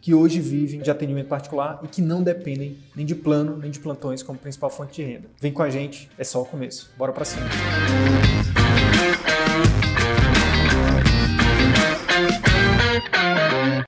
que hoje vivem de atendimento particular e que não dependem nem de plano nem de plantões como principal fonte de renda. Vem com a gente, é só o começo. Bora para cima.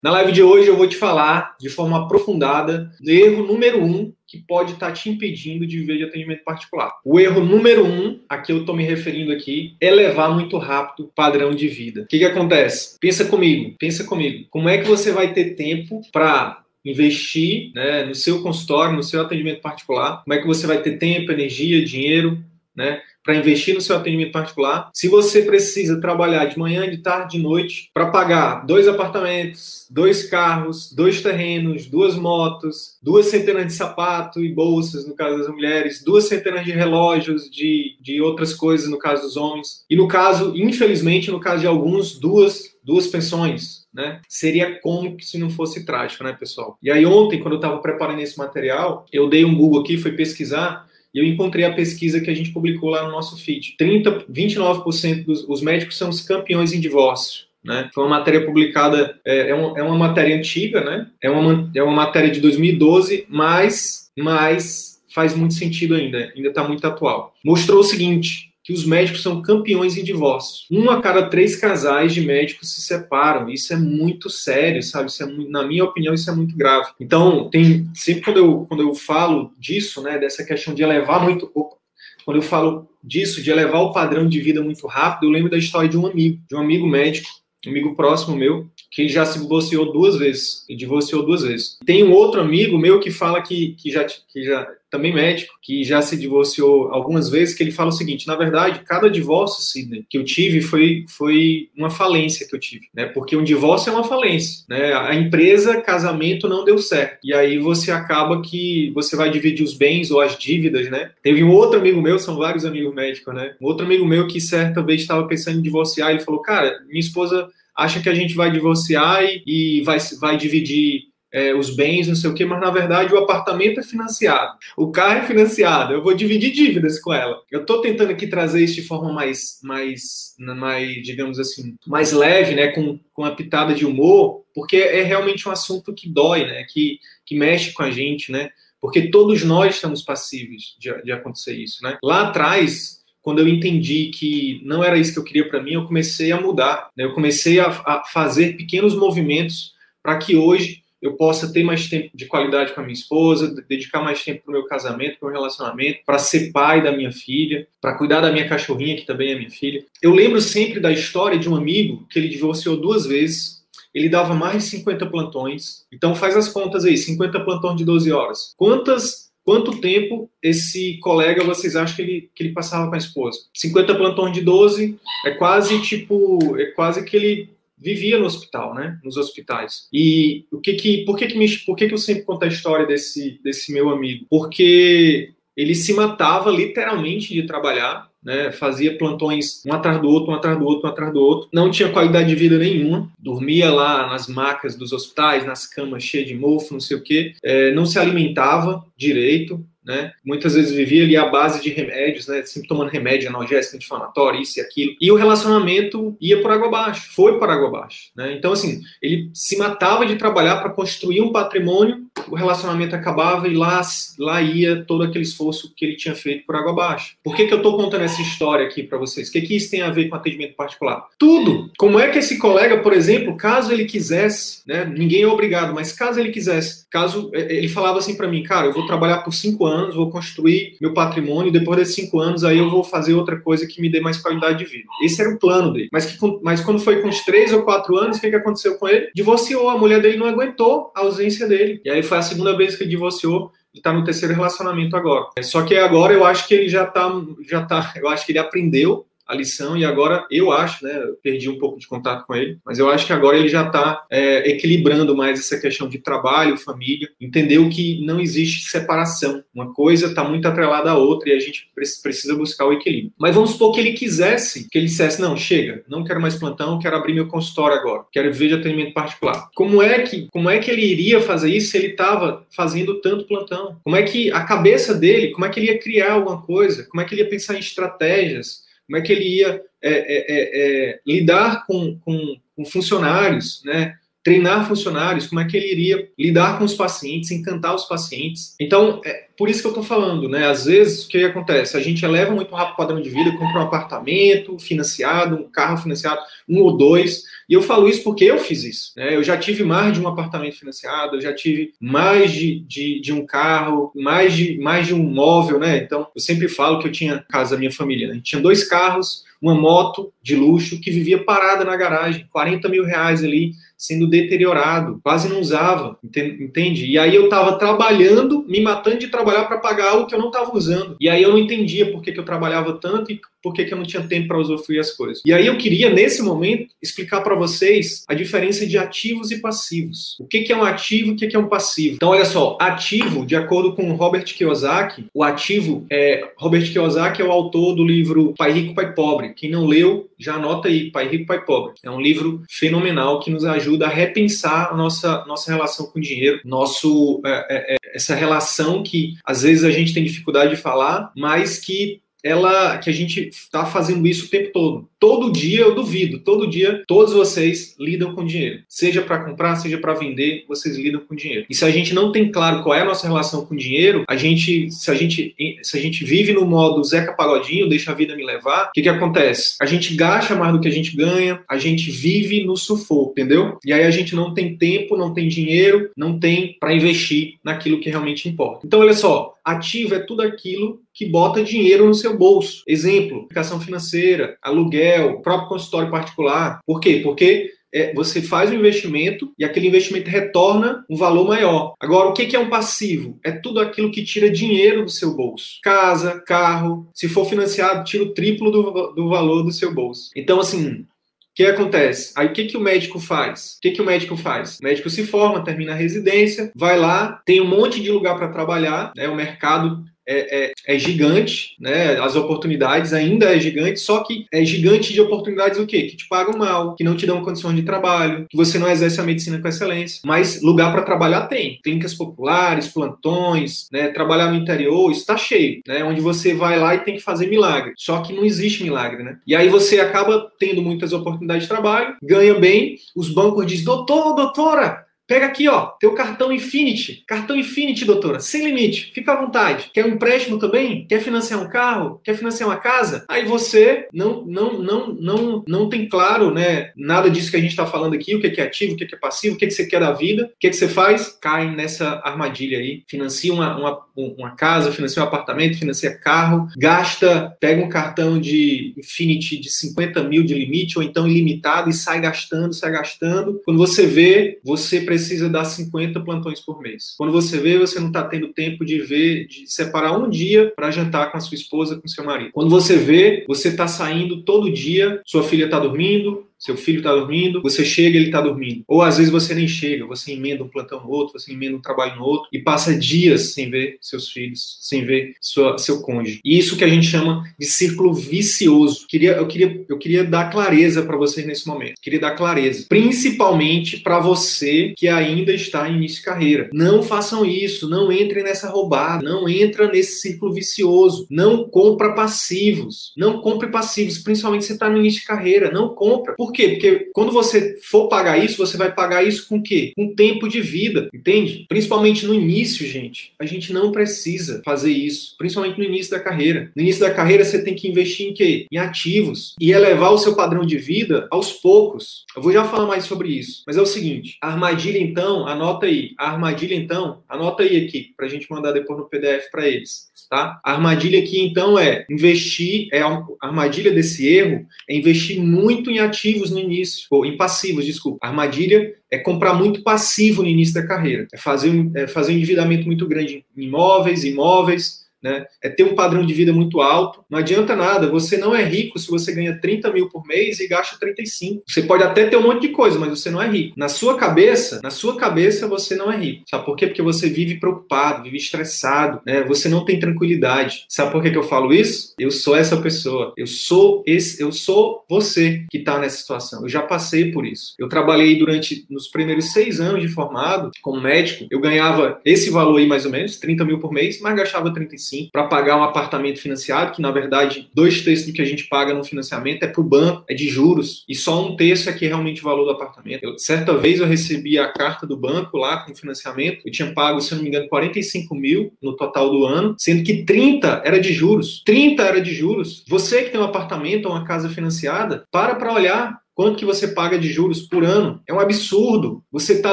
Na live de hoje eu vou te falar de forma aprofundada do erro número um que pode estar tá te impedindo de viver de atendimento particular. O erro número um, a que eu estou me referindo aqui, é levar muito rápido o padrão de vida. O que, que acontece? Pensa comigo, pensa comigo. Como é que você vai ter tempo para investir né, no seu consultório, no seu atendimento particular? Como é que você vai ter tempo, energia, dinheiro, né? Para investir no seu atendimento particular. Se você precisa trabalhar de manhã, de tarde, de noite, para pagar dois apartamentos, dois carros, dois terrenos, duas motos, duas centenas de sapatos e bolsas, no caso das mulheres, duas centenas de relógios, de, de outras coisas, no caso dos homens. E no caso, infelizmente, no caso de alguns, duas, duas pensões, né? Seria como se não fosse trágico, né, pessoal? E aí ontem, quando eu estava preparando esse material, eu dei um Google aqui, fui pesquisar e eu encontrei a pesquisa que a gente publicou lá no nosso feed. 30, 29% dos os médicos são os campeões em divórcio. Né? Foi uma matéria publicada, é, é, uma, é uma matéria antiga, né? É uma, é uma matéria de 2012, mas, mas faz muito sentido ainda, ainda está muito atual. Mostrou o seguinte: que os médicos são campeões em divórcio. Um a cada três casais de médicos se separam. Isso é muito sério, sabe? Isso é muito, na minha opinião, isso é muito grave. Então, tem sempre quando eu, quando eu falo disso, né, dessa questão de elevar muito. Opa, quando eu falo disso, de elevar o padrão de vida muito rápido, eu lembro da história de um amigo, de um amigo médico, amigo próximo meu, que já se divorciou duas vezes. E divorciou duas vezes. Tem um outro amigo meu que fala que, que, já, que já também médico, que já se divorciou algumas vezes, que ele fala o seguinte: na verdade, cada divórcio, Sidney, que eu tive foi, foi uma falência que eu tive, né? Porque um divórcio é uma falência, né? A empresa, casamento não deu certo. E aí você acaba que você vai dividir os bens ou as dívidas, né? Teve um outro amigo meu, são vários amigos médicos, né? Um outro amigo meu que certa vez estava pensando em divorciar, ele falou: cara, minha esposa acha que a gente vai divorciar e, e vai, vai dividir é, os bens, não sei o quê, mas na verdade o apartamento é financiado, o carro é financiado, eu vou dividir dívidas com ela. Eu estou tentando aqui trazer isso de forma mais, mais, mais, digamos assim, mais leve, né, com, com a pitada de humor, porque é realmente um assunto que dói, né, que, que mexe com a gente, né, porque todos nós estamos passíveis de, de acontecer isso, né. Lá atrás, quando eu entendi que não era isso que eu queria para mim, eu comecei a mudar, né, eu comecei a, a fazer pequenos movimentos para que hoje eu possa ter mais tempo de qualidade com a minha esposa, dedicar mais tempo para o meu casamento, para o relacionamento, para ser pai da minha filha, para cuidar da minha cachorrinha, que também é minha filha. Eu lembro sempre da história de um amigo que ele divorciou duas vezes, ele dava mais de 50 plantões. Então faz as contas aí, 50 plantões de 12 horas. Quantas Quanto tempo esse colega vocês acham que ele, que ele passava com a esposa? 50 plantões de 12 é quase tipo, é quase que ele vivia no hospital, né? Nos hospitais. E o que que, por que que, me, por que que eu sempre conto a história desse, desse meu amigo? Porque ele se matava literalmente de trabalhar, né? Fazia plantões um atrás do outro, um atrás do outro, um atrás do outro. Não tinha qualidade de vida nenhuma. Dormia lá nas macas dos hospitais, nas camas cheias de mofo, não sei o quê. É, não se alimentava direito né? Muitas vezes vivia ali à base de remédios, né? Sempre tomando remédio analgésico, anti-inflamatório, isso e aquilo. E o relacionamento ia por água abaixo, foi por água abaixo, né? Então, assim, ele se matava de trabalhar para construir um patrimônio, o relacionamento acabava e lá, lá ia todo aquele esforço que ele tinha feito por água abaixo. Por que, que eu estou contando essa história aqui para vocês? O que, que isso tem a ver com atendimento particular? Tudo! Como é que esse colega, por exemplo, caso ele quisesse, né? Ninguém é obrigado, mas caso ele quisesse, caso ele falava assim para mim, cara, eu vou trabalhar por cinco anos anos, vou construir meu patrimônio, depois desses cinco anos aí eu vou fazer outra coisa que me dê mais qualidade de vida. Esse era o plano dele. Mas, que, mas quando foi com os três ou quatro anos, o que, que aconteceu com ele? Divorciou, a mulher dele não aguentou a ausência dele. E aí foi a segunda vez que ele divorciou está no terceiro relacionamento agora. Só que agora eu acho que ele já está, já tá, eu acho que ele aprendeu a lição e agora eu acho, né, eu perdi um pouco de contato com ele, mas eu acho que agora ele já está é, equilibrando mais essa questão de trabalho, família, entendeu que não existe separação, uma coisa está muito atrelada à outra e a gente precisa buscar o equilíbrio. Mas vamos supor que ele quisesse, que ele dissesse, não, chega, não quero mais plantão, quero abrir meu consultório agora, quero ver de atendimento particular. Como é que, como é que ele iria fazer isso se ele estava fazendo tanto plantão? Como é que a cabeça dele, como é que ele ia criar alguma coisa? Como é que ele ia pensar em estratégias? Como é que ele ia é, é, é, é, lidar com, com, com, funcionários, né? Treinar funcionários, como é que ele iria lidar com os pacientes, encantar os pacientes. Então, é por isso que eu estou falando, né? Às vezes, o que acontece? A gente eleva muito rápido o padrão de vida, compra um apartamento financiado, um carro financiado, um ou dois, e eu falo isso porque eu fiz isso. Né? Eu já tive mais de um apartamento financiado, eu já tive mais de, de, de, um carro, mais de, mais de um móvel, né? Então, eu sempre falo que eu tinha casa da minha família, né? tinha dois carros, uma moto de luxo que vivia parada na garagem, 40 mil reais ali, sendo deteriorado, quase não usava, entende? E aí eu estava trabalhando, me matando de trabalhar para pagar algo que eu não estava usando. E aí eu não entendia por que, que eu trabalhava tanto e por que, que eu não tinha tempo para usufruir as coisas. E aí eu queria, nesse momento, explicar para vocês a diferença de ativos e passivos. O que, que é um ativo e o que, que é um passivo. Então, olha só, ativo, de acordo com Robert Kiyosaki, o ativo é. Robert Kiyosaki é o autor do livro Pai Rico, Pai Pobre. Quem não leu, já anota aí, Pai Rico, Pai Pobre. É um livro fenomenal que nos ajuda a repensar a nossa, nossa relação com o dinheiro, nosso, é, é, é essa relação que às vezes a gente tem dificuldade de falar, mas que ela que a gente está fazendo isso o tempo todo. Todo dia eu duvido, todo dia todos vocês lidam com dinheiro. Seja para comprar, seja para vender, vocês lidam com dinheiro. E se a gente não tem claro qual é a nossa relação com dinheiro, a gente se a gente se a gente vive no modo Zeca Pagodinho, deixa a vida me levar, o que que acontece? A gente gasta mais do que a gente ganha, a gente vive no sufoco, entendeu? E aí a gente não tem tempo, não tem dinheiro, não tem para investir naquilo que realmente importa. Então olha só, ativo é tudo aquilo que bota dinheiro no seu bolso. Exemplo, aplicação financeira, aluguel, próprio consultório particular. Por quê? Porque é, você faz um investimento e aquele investimento retorna um valor maior. Agora, o que é um passivo? É tudo aquilo que tira dinheiro do seu bolso. Casa, carro, se for financiado, tira o triplo do, do valor do seu bolso. Então, assim, o que acontece? Aí o que, que o médico faz? O que, que o médico faz? O médico se forma, termina a residência, vai lá, tem um monte de lugar para trabalhar, né? o mercado é, é, é, gigante, né? As oportunidades ainda é gigante, só que é gigante de oportunidades o quê? Que te pagam mal, que não te dão condições de trabalho, que você não exerce a medicina com excelência. Mas lugar para trabalhar tem. Clínicas populares, plantões, né? Trabalhar no interior, está cheio, né? Onde você vai lá e tem que fazer milagre. Só que não existe milagre, né? E aí você acaba tendo muitas oportunidades de trabalho, ganha bem, os bancos dizem, doutor, doutora, Pega aqui, ó, teu cartão Infinity. Cartão Infinity, doutora, sem limite, fica à vontade. Quer um empréstimo também? Quer financiar um carro? Quer financiar uma casa? Aí você não não não não não tem claro, né, nada disso que a gente está falando aqui, o que é ativo, o que é passivo, o que, é que você quer da vida, o que, é que você faz? Cai nessa armadilha aí, financia uma, uma, uma casa, financia um apartamento, financia carro, gasta, pega um cartão de Infinity de 50 mil de limite, ou então ilimitado, e sai gastando, sai gastando. Quando você vê, você precisa precisa dar 50 plantões por mês. Quando você vê, você não está tendo tempo de ver, de separar um dia para jantar com a sua esposa, com seu marido. Quando você vê, você está saindo todo dia, sua filha está dormindo, seu filho está dormindo, você chega ele está dormindo. Ou às vezes você nem chega, você emenda um plantão no outro, você emenda um trabalho no outro e passa dias sem ver seus filhos, sem ver sua, seu cônjuge. E isso que a gente chama de círculo vicioso. Queria, eu, queria, eu queria dar clareza para vocês nesse momento. Queria dar clareza. Principalmente para você que ainda está em início de carreira. Não façam isso, não entrem nessa roubada, não entra nesse círculo vicioso. Não compra passivos. Não compre passivos, principalmente se está no início de carreira. Não compra. Por Por quê? Porque quando você for pagar isso, você vai pagar isso com o quê? Com tempo de vida, entende? Principalmente no início, gente. A gente não precisa fazer isso, principalmente no início da carreira. No início da carreira, você tem que investir em quê? Em ativos e elevar o seu padrão de vida aos poucos. Eu vou já falar mais sobre isso. Mas é o seguinte: a armadilha, então, anota aí. A armadilha, então, anota aí aqui, para a gente mandar depois no PDF para eles. Tá? A armadilha aqui, então, é investir, é a armadilha desse erro é investir muito em ativos no início, ou em passivos, desculpa. A armadilha é comprar muito passivo no início da carreira, é fazer, é fazer um endividamento muito grande em imóveis, imóveis, né? É ter um padrão de vida muito alto. Não adianta nada, você não é rico se você ganha 30 mil por mês e gasta 35. Você pode até ter um monte de coisa, mas você não é rico. Na sua cabeça, na sua cabeça você não é rico. Sabe por quê? Porque você vive preocupado, vive estressado, né? Você não tem tranquilidade. Sabe por que, que eu falo isso? Eu sou essa pessoa. Eu sou esse, eu sou você que está nessa situação. Eu já passei por isso. Eu trabalhei durante nos primeiros seis anos de formado como médico. Eu ganhava esse valor aí mais ou menos, 30 mil por mês, mas gastava 35 para pagar um apartamento financiado, que na verdade dois terços do que a gente paga no financiamento é para o banco, é de juros, e só um terço é que é realmente o valor do apartamento. Eu, certa vez eu recebi a carta do banco lá com financiamento, eu tinha pago, se eu não me engano, 45 mil no total do ano, sendo que 30 era de juros. 30 era de juros. Você que tem um apartamento ou uma casa financiada, para para olhar Quanto que você paga de juros por ano? É um absurdo. Você está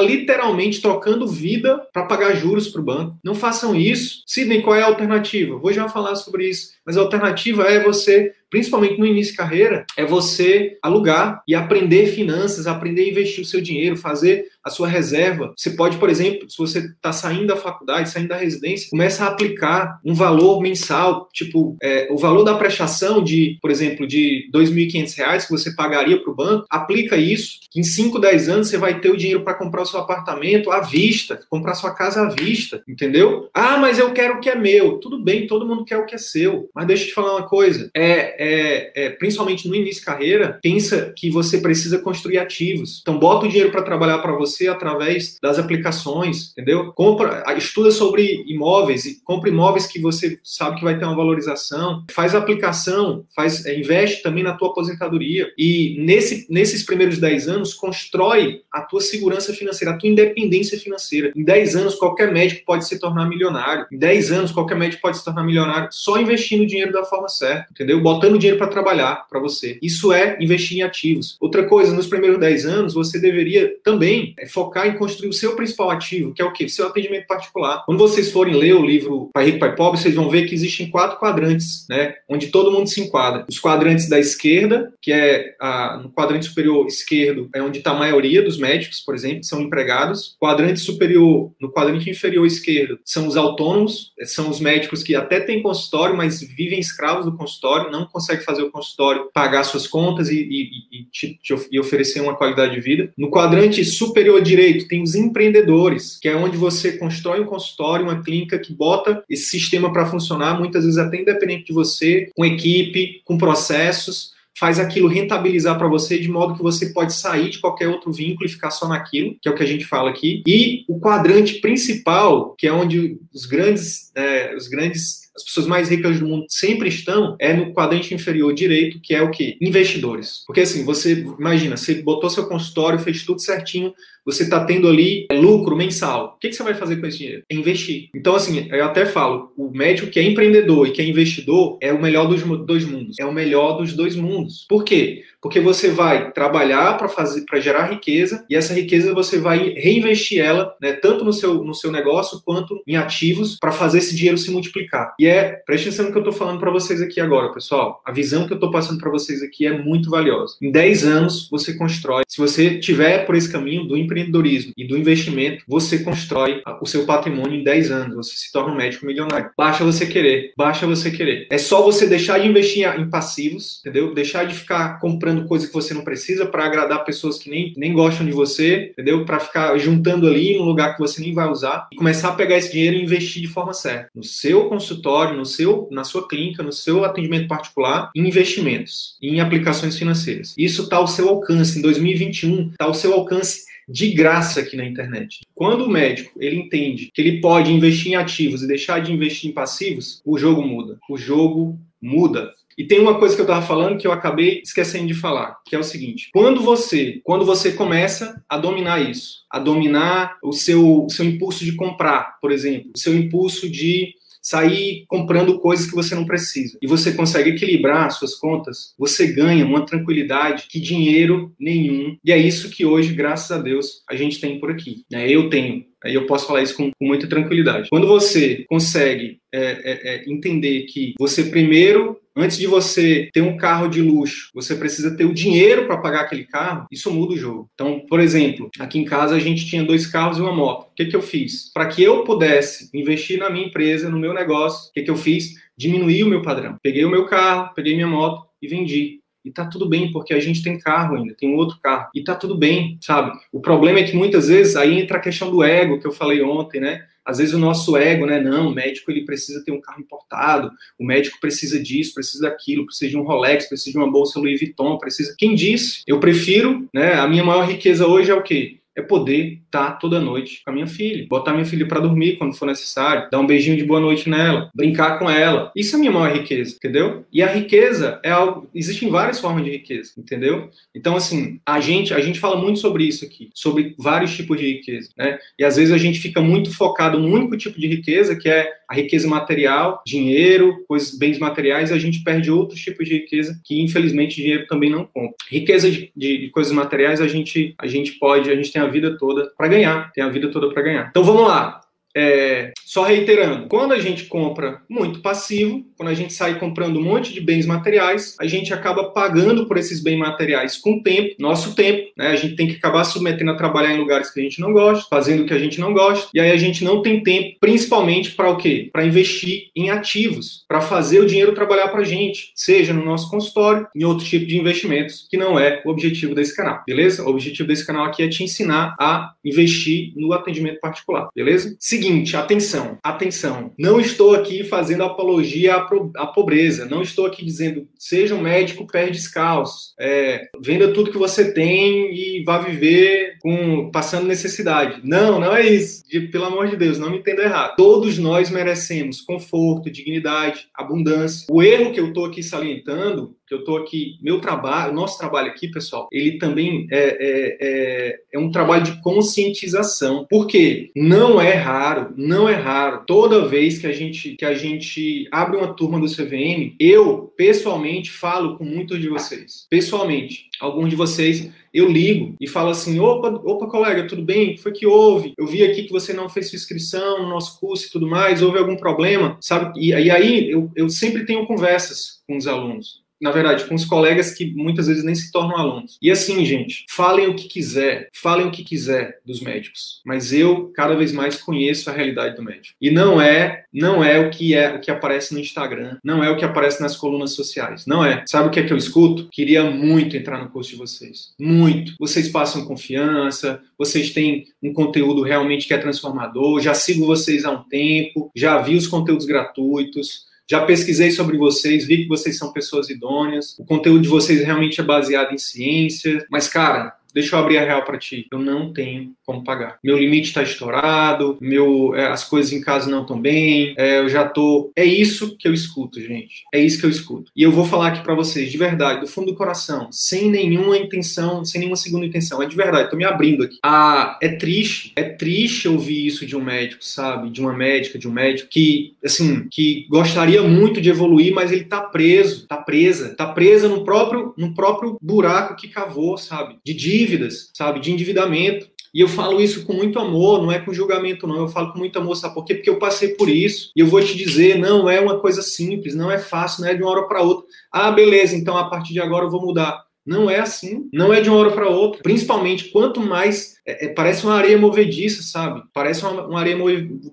literalmente trocando vida para pagar juros para o banco. Não façam isso. Sidney, qual é a alternativa? Vou já falar sobre isso. Mas a alternativa é você principalmente no início de carreira, é você alugar e aprender finanças, aprender a investir o seu dinheiro, fazer a sua reserva. Você pode, por exemplo, se você está saindo da faculdade, saindo da residência, começa a aplicar um valor mensal, tipo é, o valor da prestação de, por exemplo, de R$ 2.500 que você pagaria para o banco, aplica isso, em 5, 10 anos você vai ter o dinheiro para comprar o seu apartamento à vista, comprar sua casa à vista, entendeu? Ah, mas eu quero o que é meu. Tudo bem, todo mundo quer o que é seu. Mas deixa eu te falar uma coisa, é, é, é, principalmente no início de carreira, pensa que você precisa construir ativos. Então, bota o dinheiro para trabalhar para você através das aplicações, entendeu? Compra, estuda sobre imóveis e compra imóveis que você sabe que vai ter uma valorização. Faz aplicação, faz, é, investe também na tua aposentadoria. E nesse, nesses primeiros 10 anos, constrói a tua segurança financeira, a tua independência financeira. Em 10 anos, qualquer médico pode se tornar milionário. Em 10 anos, qualquer médico pode se tornar milionário só investindo dinheiro da forma certa, entendeu? Botando dinheiro para trabalhar para você. Isso é investir em ativos. Outra coisa, nos primeiros 10 anos, você deveria também é, focar em construir o seu principal ativo, que é o quê? Seu atendimento particular. Quando vocês forem ler o livro Pai Rico, Pai Pobre, vocês vão ver que existem quatro quadrantes, né? Onde todo mundo se enquadra. Os quadrantes da esquerda, que é a, no quadrante superior esquerdo, é onde está a maioria dos médicos, por exemplo, que são empregados. Quadrante superior, no quadrante inferior esquerdo, são os autônomos, são os médicos que até têm consultório, mas vivem escravos do consultório, não consegue fazer o consultório, pagar suas contas e, e, e, te, te, oferecer uma qualidade de vida. No quadrante superior direito, tem os empreendedores, que é onde você constrói um consultório, uma clínica que bota esse sistema para funcionar, muitas vezes até independente de você, com equipe, com processos faz aquilo rentabilizar para você de modo que você pode sair de qualquer outro vínculo e ficar só naquilo, que é o que a gente fala aqui. E o quadrante principal, que é onde os grandes, é, os grandes as pessoas mais ricas do mundo sempre estão, é no quadrante inferior direito, que é o que? Investidores. Porque assim, você imagina, você botou seu consultório, fez tudo certinho, você está tendo ali lucro mensal. O que, que, você vai fazer com esse dinheiro? É investir. Então, assim, eu até falo, o médico que é empreendedor e que é investidor é o melhor dos dois mundos. É o melhor dos dois mundos. Por quê? Porque você vai trabalhar para fazer, para gerar riqueza e essa riqueza você vai reinvestir ela, né, tanto no seu, no seu negócio quanto em ativos para fazer esse dinheiro se multiplicar. E é, preste atenção no que eu estou falando para vocês aqui agora, pessoal. A visão que eu estou passando para vocês aqui é muito valiosa. Em 10 anos você constrói. Se você tiver por esse caminho do empreendedorismo e do investimento, você constrói o seu patrimônio em 10 anos. Você se torna um médico milionário. Basta você querer. Basta você querer. É só você deixar de investir em passivos, entendeu? Deixar de ficar comprando coisa que você não precisa para agradar pessoas que nem, nem gostam de você, entendeu? Para ficar juntando ali num lugar que você nem vai usar e começar a pegar esse dinheiro e investir de forma certa no seu consultório, no seu, na sua clínica, no seu atendimento particular, em investimentos, em aplicações financeiras. Isso está ao seu alcance. Em 2021, está ao seu alcance de graça aqui na internet. Quando o médico ele entende que ele pode investir em ativos e deixar de investir em passivos, o jogo muda. O jogo muda. E tem uma coisa que eu estava falando que eu acabei esquecendo de falar, que é o seguinte: quando você, quando você começa a dominar isso, a dominar o seu, o seu impulso de comprar, por exemplo, o seu impulso de sair comprando coisas que você não precisa. E você consegue equilibrar suas contas, você ganha uma tranquilidade que dinheiro nenhum. E é isso que hoje, graças a Deus, a gente tem por aqui. Né? Eu tenho. Aí eu posso falar isso com, com muita tranquilidade. Quando você consegue é, é, é, entender que você primeiro Antes de você ter um carro de luxo, você precisa ter o dinheiro para pagar aquele carro, isso muda o jogo. Então, por exemplo, aqui em casa a gente tinha dois carros e uma moto. O que, que eu fiz? Para que eu pudesse investir na minha empresa, no meu negócio, o que, que eu fiz? Diminuí o meu padrão. Peguei o meu carro, peguei minha moto e vendi. E tá tudo bem, porque a gente tem carro ainda, tem um outro carro. E tá tudo bem, sabe? O problema é que muitas vezes aí entra a questão do ego que eu falei ontem, né? Às vezes o nosso ego, né? Não, o médico ele precisa ter um carro importado, o médico precisa disso, precisa daquilo, precisa de um Rolex, precisa de uma bolsa Louis Vuitton, precisa. Quem disse? Eu prefiro, né? A minha maior riqueza hoje é o quê? É poder estar toda noite com a minha filha, botar minha filha para dormir quando for necessário, dar um beijinho de boa noite nela, brincar com ela. Isso é minha maior riqueza, entendeu? E a riqueza é algo, existem várias formas de riqueza, entendeu? Então assim, a gente, a gente fala muito sobre isso aqui, sobre vários tipos de riqueza, né? E às vezes a gente fica muito focado num único tipo de riqueza, que é a riqueza material, dinheiro, coisas, bens materiais, e a gente perde outros tipos de riqueza que infelizmente dinheiro também não compra. Riqueza de, de, de coisas materiais a gente a gente pode, a gente tem a vida toda para ganhar, tem a vida toda para ganhar. Então vamos lá. É, só reiterando, quando a gente compra muito passivo, quando a gente sai comprando um monte de bens materiais, a gente acaba pagando por esses bens materiais com tempo, nosso tempo, né? A gente tem que acabar submetendo a trabalhar em lugares que a gente não gosta, fazendo o que a gente não gosta, e aí a gente não tem tempo, principalmente para o quê? Para investir em ativos, para fazer o dinheiro trabalhar para a gente, seja no nosso consultório, em outro tipo de investimentos, que não é o objetivo desse canal, beleza? O objetivo desse canal aqui é te ensinar a investir no atendimento particular, beleza? Seguinte, atenção, atenção. Não estou aqui fazendo apologia à, à pobreza. Não estou aqui dizendo seja um médico pé descalço. É, venda tudo que você tem e vá viver com passando necessidade. Não, não é isso. De, pelo amor de Deus, não me entenda errado. Todos nós merecemos conforto, dignidade, abundância. O erro que eu estou aqui salientando que eu estou aqui, meu trabalho, nosso trabalho aqui, pessoal, ele também é, é, é, é, um trabalho de conscientização. Porque não é raro, não é raro, toda vez que a gente, que a gente abre uma turma do CVM, eu, pessoalmente, falo com muitos de vocês. Pessoalmente, alguns de vocês eu ligo e falo assim: opa, opa, colega, tudo bem? O que foi que houve? Eu vi aqui que você não fez sua inscrição no nosso curso e tudo mais, houve algum problema, sabe? E, e aí eu, eu sempre tenho conversas com os alunos na verdade, com os colegas que muitas vezes nem se tornam alunos. E assim, gente, falem o que quiser, falem o que quiser dos médicos, mas eu cada vez mais conheço a realidade do médico. E não é, não é o que é o que aparece no Instagram, não é o que aparece nas colunas sociais, não é. Sabe o que é que eu escuto? Queria muito entrar no curso de vocês. Muito. Vocês passam confiança, vocês têm um conteúdo realmente que é transformador, já sigo vocês há um tempo, já vi os conteúdos gratuitos, já pesquisei sobre vocês, vi que vocês são pessoas idôneas. O conteúdo de vocês realmente é baseado em ciência. Mas, cara, deixa eu abrir a real para ti. Eu não tenho como pagar. Meu limite está estourado, meu, é, as coisas em casa não estão bem, é, eu já tô. É isso que eu escuto, gente. É isso que eu escuto. E eu vou falar aqui para vocês, de verdade, do fundo do coração, sem nenhuma intenção, sem nenhuma segunda intenção. É de verdade, tô me abrindo aqui. Ah, é triste, é triste ouvir isso de um médico, sabe? De uma médica, de um médico que, assim, que gostaria muito de evoluir, mas ele tá preso, tá presa, tá presa no próprio, no próprio buraco que cavou, sabe? De dívidas, sabe? De endividamento. E eu falo isso com muito amor, não é com julgamento, não. Eu falo com muito amor, sabe por quê? Porque eu passei por isso. E eu vou te dizer, não é uma coisa simples, não é fácil, não é de uma hora para outra. Ah, beleza, então a partir de agora eu vou mudar. Não é assim, não é de uma hora para outra. Principalmente quanto mais. É, é, parece uma areia movediça, sabe? Parece uma, uma, areia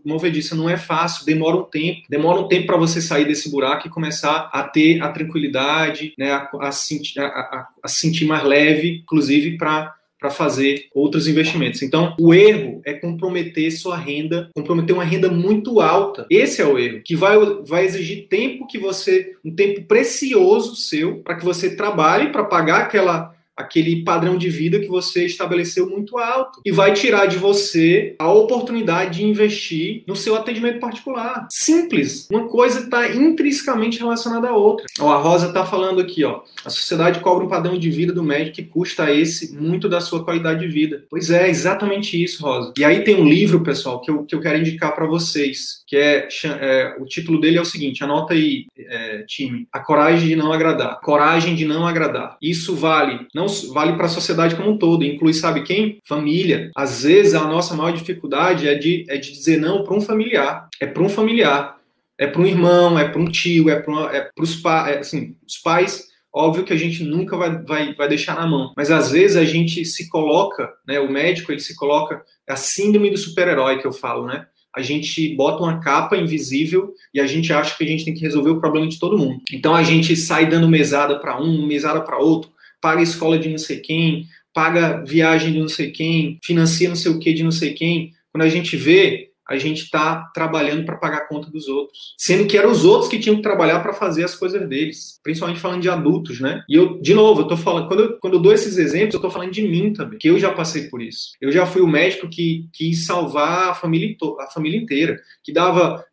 movediça. Não é fácil, demora um tempo. Demora um tempo para você sair desse buraco e começar a ter a tranquilidade, né? A, a, sentir, a, a sentir mais leve, inclusive para para fazer outros investimentos. Então, o erro é comprometer sua renda, comprometer uma renda muito alta. Esse é o erro, que vai, vai exigir tempo que você, um tempo precioso seu, para que você trabalhe para pagar aquela aquele padrão de vida que você estabeleceu muito alto e vai tirar de você a oportunidade de investir no seu atendimento particular. Simples. Uma coisa está intrinsecamente relacionada à outra. Ó, a Rosa está falando aqui, ó. A sociedade cobra um padrão de vida do médico que custa esse muito da sua qualidade de vida. Pois é, exatamente isso, Rosa. E aí tem um livro, pessoal, que eu, que eu quero indicar para vocês, que é, é, o título dele é o seguinte, anota aí, é, time, A Coragem de Não Agradar. Coragem de Não Agradar. Isso vale, não vale para a sociedade como um todo, inclui, sabe quem? Família. Às vezes a nossa maior dificuldade é de, é de dizer não para um familiar. É para um familiar. É para um irmão, é para um tio, é para é os é, assim, os pais Óbvio que a gente nunca vai, vai, vai deixar na mão, mas às vezes a gente se coloca, né? O médico ele se coloca, é a síndrome do super-herói que eu falo, né? A gente bota uma capa invisível e a gente acha que a gente tem que resolver o problema de todo mundo. Então a gente sai dando mesada para um, mesada para outro, paga escola de não sei quem, paga viagem de não sei quem, financia não sei o que de não sei quem. Quando a gente vê, a gente está trabalhando para pagar a conta dos outros. Sendo que eram os outros que tinham que trabalhar para fazer as coisas deles. Principalmente falando de adultos, né? E eu, de novo, eu tô falando, quando eu, quando eu dou esses exemplos, eu tô falando de mim também, que eu já passei por isso. Eu já fui o médico que quis salvar a família, a família inteira, que dava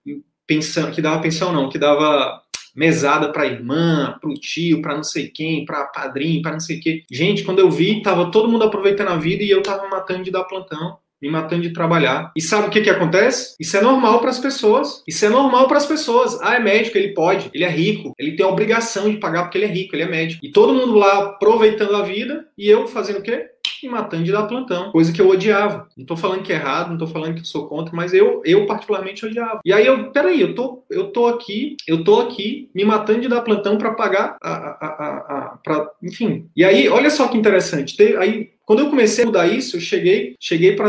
pensão, que dava pensão não, que dava mesada para irmã, para o tio, para não sei quem, para padrinho, para não sei quê. Gente, quando eu vi, tava todo mundo aproveitando a vida e eu tava matando de dar plantão me matando de trabalhar. E sabe o que, que acontece? Isso é normal para as pessoas. Isso é normal para as pessoas. Ah, é médico, ele pode, ele é rico, ele tem a obrigação de pagar porque ele é rico, ele é médico. E todo mundo lá aproveitando a vida e eu fazendo o quê? Me matando de dar plantão, coisa que eu odiava. Não tô falando que é errado, não tô falando que eu sou contra, mas eu, eu particularmente odiava. E aí eu, peraí, eu tô, eu tô aqui, eu tô aqui me matando de dar plantão para pagar a, a, a, a enfim. E aí, olha só que interessante. aí quando eu comecei a mudar isso, eu cheguei, cheguei para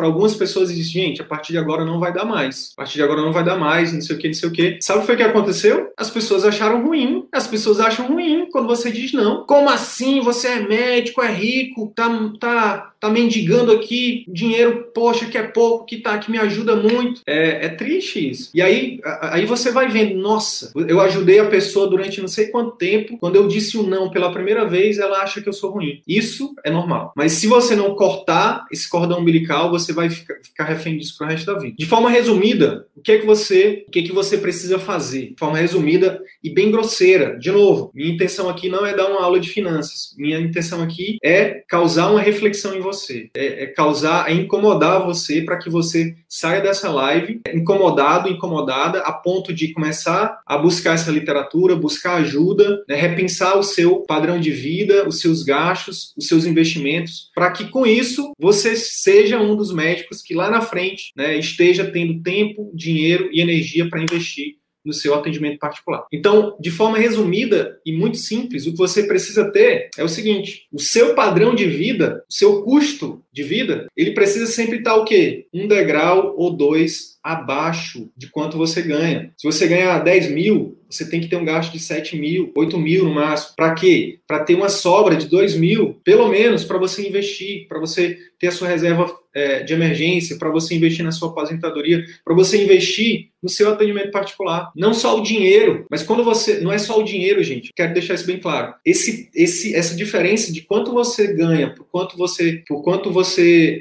algumas pessoas e disse, gente, a partir de agora não vai dar mais. A partir de agora não vai dar mais, não sei o que, não sei o que. Sabe o que foi que aconteceu? As pessoas acharam ruim. As pessoas acham ruim quando você diz não. Como assim? Você é médico, é rico, tá, tá, tá mendigando aqui dinheiro, poxa, que é pouco, que tá, que me ajuda muito. É, é triste isso. E aí, aí você vai vendo, nossa, eu ajudei a pessoa durante não sei quanto tempo. Quando eu disse o um não pela primeira vez, ela acha que eu sou ruim. Isso é normal. Mas se você não cortar esse cordão umbilical, você vai ficar, refém disso pro resto da vida. De forma resumida, o que é que você, o que é que você precisa fazer? De forma resumida e bem grosseira. De novo, minha intenção aqui não é dar uma aula de finanças. Minha intenção aqui é causar uma reflexão em você, é, é causar, é incomodar você para que você saia dessa live incomodado, incomodada, a ponto de começar a buscar essa literatura, buscar ajuda, né, repensar o seu padrão de vida, os seus gastos, os seus investimentos, para que com isso você seja um dos médicos que lá na frente né, esteja tendo tempo, dinheiro e energia para investir no seu atendimento particular. Então, de forma resumida e muito simples, o que você precisa ter é o seguinte: o seu padrão de vida, o seu custo de vida, ele precisa sempre estar o quê? Um degrau ou dois abaixo de quanto você ganha. Se você ganhar 10 mil, você tem que ter um gasto de 7 mil, 8 mil no máximo. Para quê? Para ter uma sobra de 2 mil, pelo menos para você investir, para você ter a sua reserva é, de emergência, para você investir na sua aposentadoria, para você investir no seu atendimento particular. Não só o dinheiro, mas quando você. Não é só o dinheiro, gente. Quero deixar isso bem claro. Esse, esse, essa diferença de quanto você ganha, por quanto você, por quanto você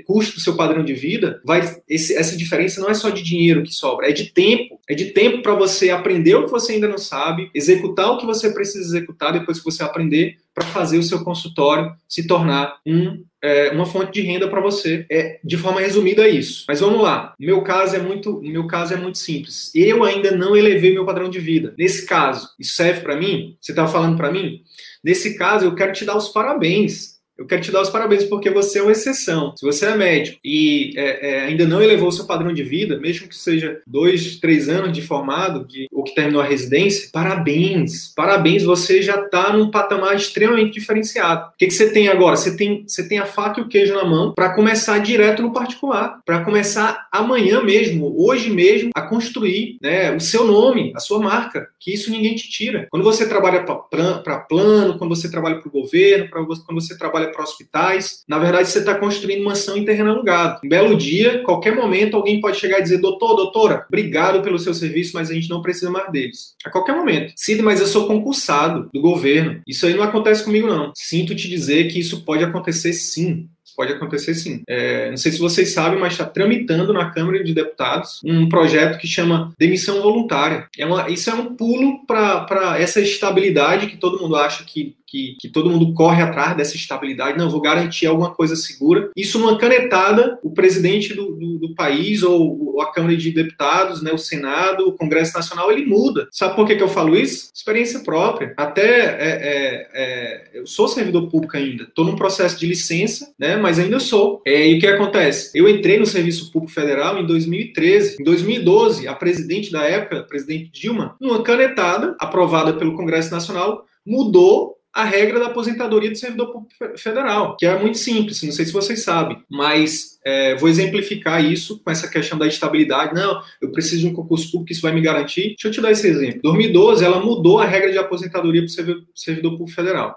custa o seu padrão de vida, vai. Esse, essa diferença não é só de dinheiro que sobra, é de tempo. É de tempo para você aprender o que você ainda não sabe, executar o que você precisa executar depois que você aprender para fazer o seu consultório se tornar um, é, uma fonte de renda para você. É, de forma resumida é isso. Mas vamos lá. Meu caso é muito, meu caso é muito simples. Eu ainda não elevei meu padrão de vida. Nesse caso, isso serve para mim? Você está falando para mim? Nesse caso, eu quero te dar os parabéns eu quero te dar os parabéns porque você é uma exceção. Se você é médico e é, é, ainda não elevou o seu padrão de vida, mesmo que seja dois, três anos de formado de, ou que terminou a residência, parabéns, parabéns, você já está num patamar extremamente diferenciado. O que, que você tem agora? Você tem, você tem a faca e o queijo na mão para começar direto no particular, para começar amanhã mesmo, hoje mesmo, a construir né, o seu nome, a sua marca, que isso ninguém te tira. Quando você trabalha para plano, quando você trabalha para o governo, quando você trabalha trabalha para hospitais. Na verdade, você está construindo mansão em terreno alugado. Um belo dia, qualquer momento, alguém pode chegar e dizer: doutor, doutora, obrigado pelo seu serviço, mas a gente não precisa mais deles. A qualquer momento. Cid, mas eu sou concursado do governo. Isso aí não acontece comigo, não. Sinto te dizer que isso pode acontecer sim pode acontecer sim. É, não sei se vocês sabem, mas está tramitando na Câmara de Deputados um projeto que chama demissão voluntária. É uma, isso é um pulo para essa estabilidade que todo mundo acha que que, que todo mundo corre atrás dessa estabilidade, não, vou garantir alguma coisa segura. Isso numa canetada, o presidente do, do, do país, ou, ou, a Câmara de Deputados, né, o Senado, o Congresso Nacional, ele muda. Sabe por que, que eu falo isso? Experiência própria. Até é, é, é, eu sou servidor público ainda, estou num processo de licença, né, mas ainda sou. É, e o que acontece? Eu entrei no Serviço Público Federal em 2013. Em 2012, a presidente da época, a presidente Dilma, numa canetada aprovada pelo Congresso Nacional, mudou a regra da aposentadoria do servidor público federal, que é muito simples, não sei se vocês sabem, mas é, vou exemplificar isso com essa questão da estabilidade. Não, eu preciso de um concurso público, isso vai me garantir. Deixa eu te dar esse exemplo. Em 2012, ela mudou a regra de aposentadoria para o servidor público federal.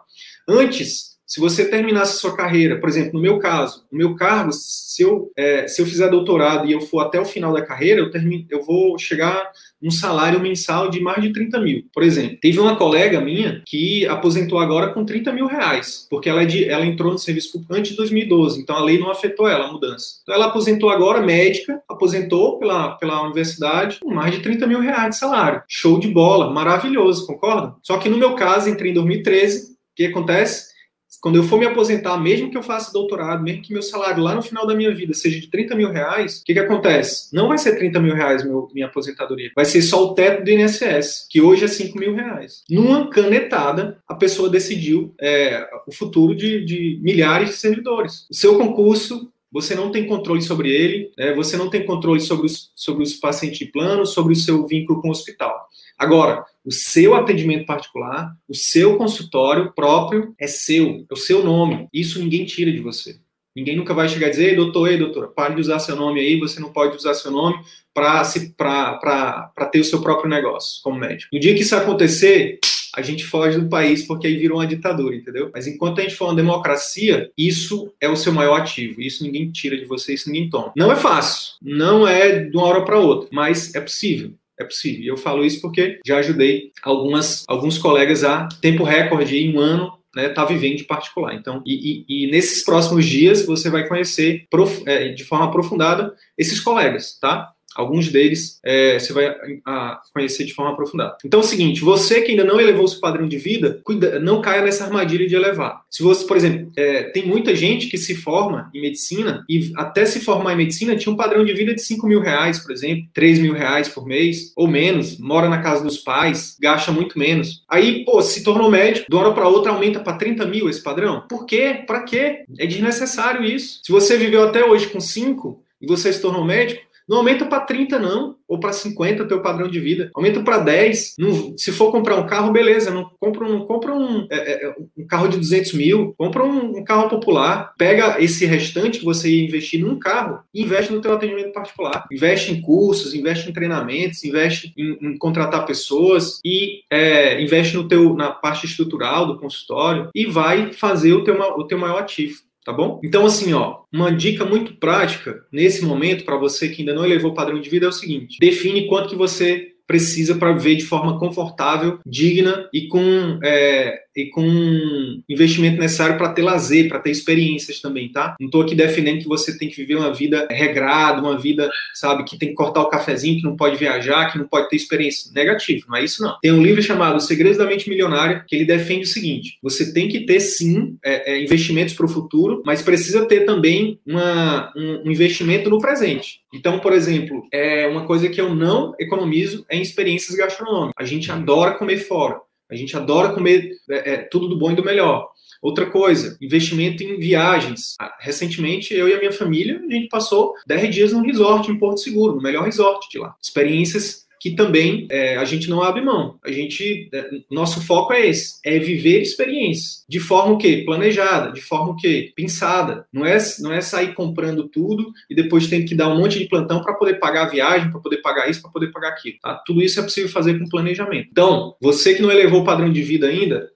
Antes, se você terminasse a sua carreira, por exemplo, no meu caso, no meu cargo, se eu, é, se eu fizer doutorado e eu for até o final da carreira, eu, termino, eu vou chegar num salário mensal de mais de 30 mil. Por exemplo, teve uma colega minha que aposentou agora com 30 mil reais, porque ela, é de, ela entrou no serviço público antes de 2012, então a lei não afetou ela, a mudança. Então ela aposentou agora, médica, aposentou pela, pela universidade com mais de 30 mil reais de salário. Show de bola, maravilhoso, concorda? Só que no meu caso, entrei em 2013, o que acontece? Quando eu for me aposentar, mesmo que eu faça doutorado, mesmo que meu salário lá no final da minha vida seja de 30 mil reais, o que, que acontece? Não vai ser 30 mil reais meu, minha aposentadoria. Vai ser só o teto do INSS, que hoje é 5 mil reais. Numa canetada, a pessoa decidiu é, o futuro de, de milhares de servidores. O seu concurso você não tem controle sobre ele, né? você não tem controle sobre os, sobre os pacientes de plano, sobre o seu vínculo com o hospital. Agora, o seu atendimento particular, o seu consultório próprio é seu, é o seu nome. Isso ninguém tira de você. Ninguém nunca vai chegar e dizer, ei, doutor, ei, doutora, pare de usar seu nome aí, você não pode usar seu nome para ter o seu próprio negócio como médico. No dia que isso acontecer, a gente foge do país porque aí virou uma ditadura, entendeu? Mas enquanto a gente for uma democracia, isso é o seu maior ativo. Isso ninguém tira de você, isso ninguém toma. Não é fácil, não é de uma hora para outra, mas é possível. É possível. E eu falo isso porque já ajudei algumas, alguns colegas a tempo recorde em um ano né, tá vivendo de particular. Então, e, e, e, nesses próximos dias você vai conhecer prof, é, de forma aprofundada esses colegas, tá? Alguns deles é, você vai a, conhecer de forma aprofundada. Então é o seguinte: você que ainda não elevou seu padrão de vida, cuida, não caia nessa armadilha de elevar. Se você, por exemplo, é, tem muita gente que se forma em medicina e até se formar em medicina tinha um padrão de vida de 5 mil reais, por exemplo, 3 mil reais por mês, ou menos, mora na casa dos pais, gasta muito menos. Aí, pô, se tornou médico, de uma hora para outra aumenta para 30 mil esse padrão. Por quê? Para quê? É desnecessário isso. Se você viveu até hoje com 5 e você se tornou médico, não aumenta para 30, não, ou para 50 teu padrão de vida. Aumenta para 10. Não, se for comprar um carro, beleza. Não compra, compra um, é, é, um carro de 200 mil. Compra um, um, carro popular. Pega esse restante que você ia investir num carro e investe no teu atendimento particular. Investe em cursos, investe em treinamentos, investe em, em contratar pessoas e é, investe no teu, na parte estrutural do consultório e vai fazer o teu, o teu maior ativo tá bom? Então, assim, ó, uma dica muito prática nesse momento para você que ainda não elevou o padrão de vida é o seguinte: define quanto que você precisa para viver de forma confortável, digna e com é, e com investimento necessário para ter lazer, para ter experiências também, tá? Não estou aqui defendendo que você tem que viver uma vida regrada, uma vida, sabe, que tem que cortar o cafezinho, que não pode viajar, que não pode ter experiência. Negativo, não é isso não. Tem um livro chamado Segredos da Mente Milionária que ele defende o seguinte: você tem que ter sim é, é, investimentos para o futuro, mas precisa ter também uma, um, um investimento no presente. Então, por exemplo, é uma coisa que eu não economizo é em experiências gastronômicas. A gente adora comer fora. A gente adora comer é, é, tudo do bom e do melhor. Outra coisa, investimento em viagens. Ah, recentemente, eu e a minha família, a gente passou 10 dias num resort em Porto Seguro, no melhor resort de lá. Experiências que também é, a gente não abre mão. A gente, é, nosso foco é esse, é viver experiências de forma o quê? Planejada, de forma o quê? Pensada. Não é, não é sair comprando tudo e depois tem que dar um monte de plantão para poder pagar a viagem, para poder pagar isso, para poder pagar aquilo. Tá? Tudo isso é possível fazer com planejamento. Então, você que não elevou o padrão de vida ainda,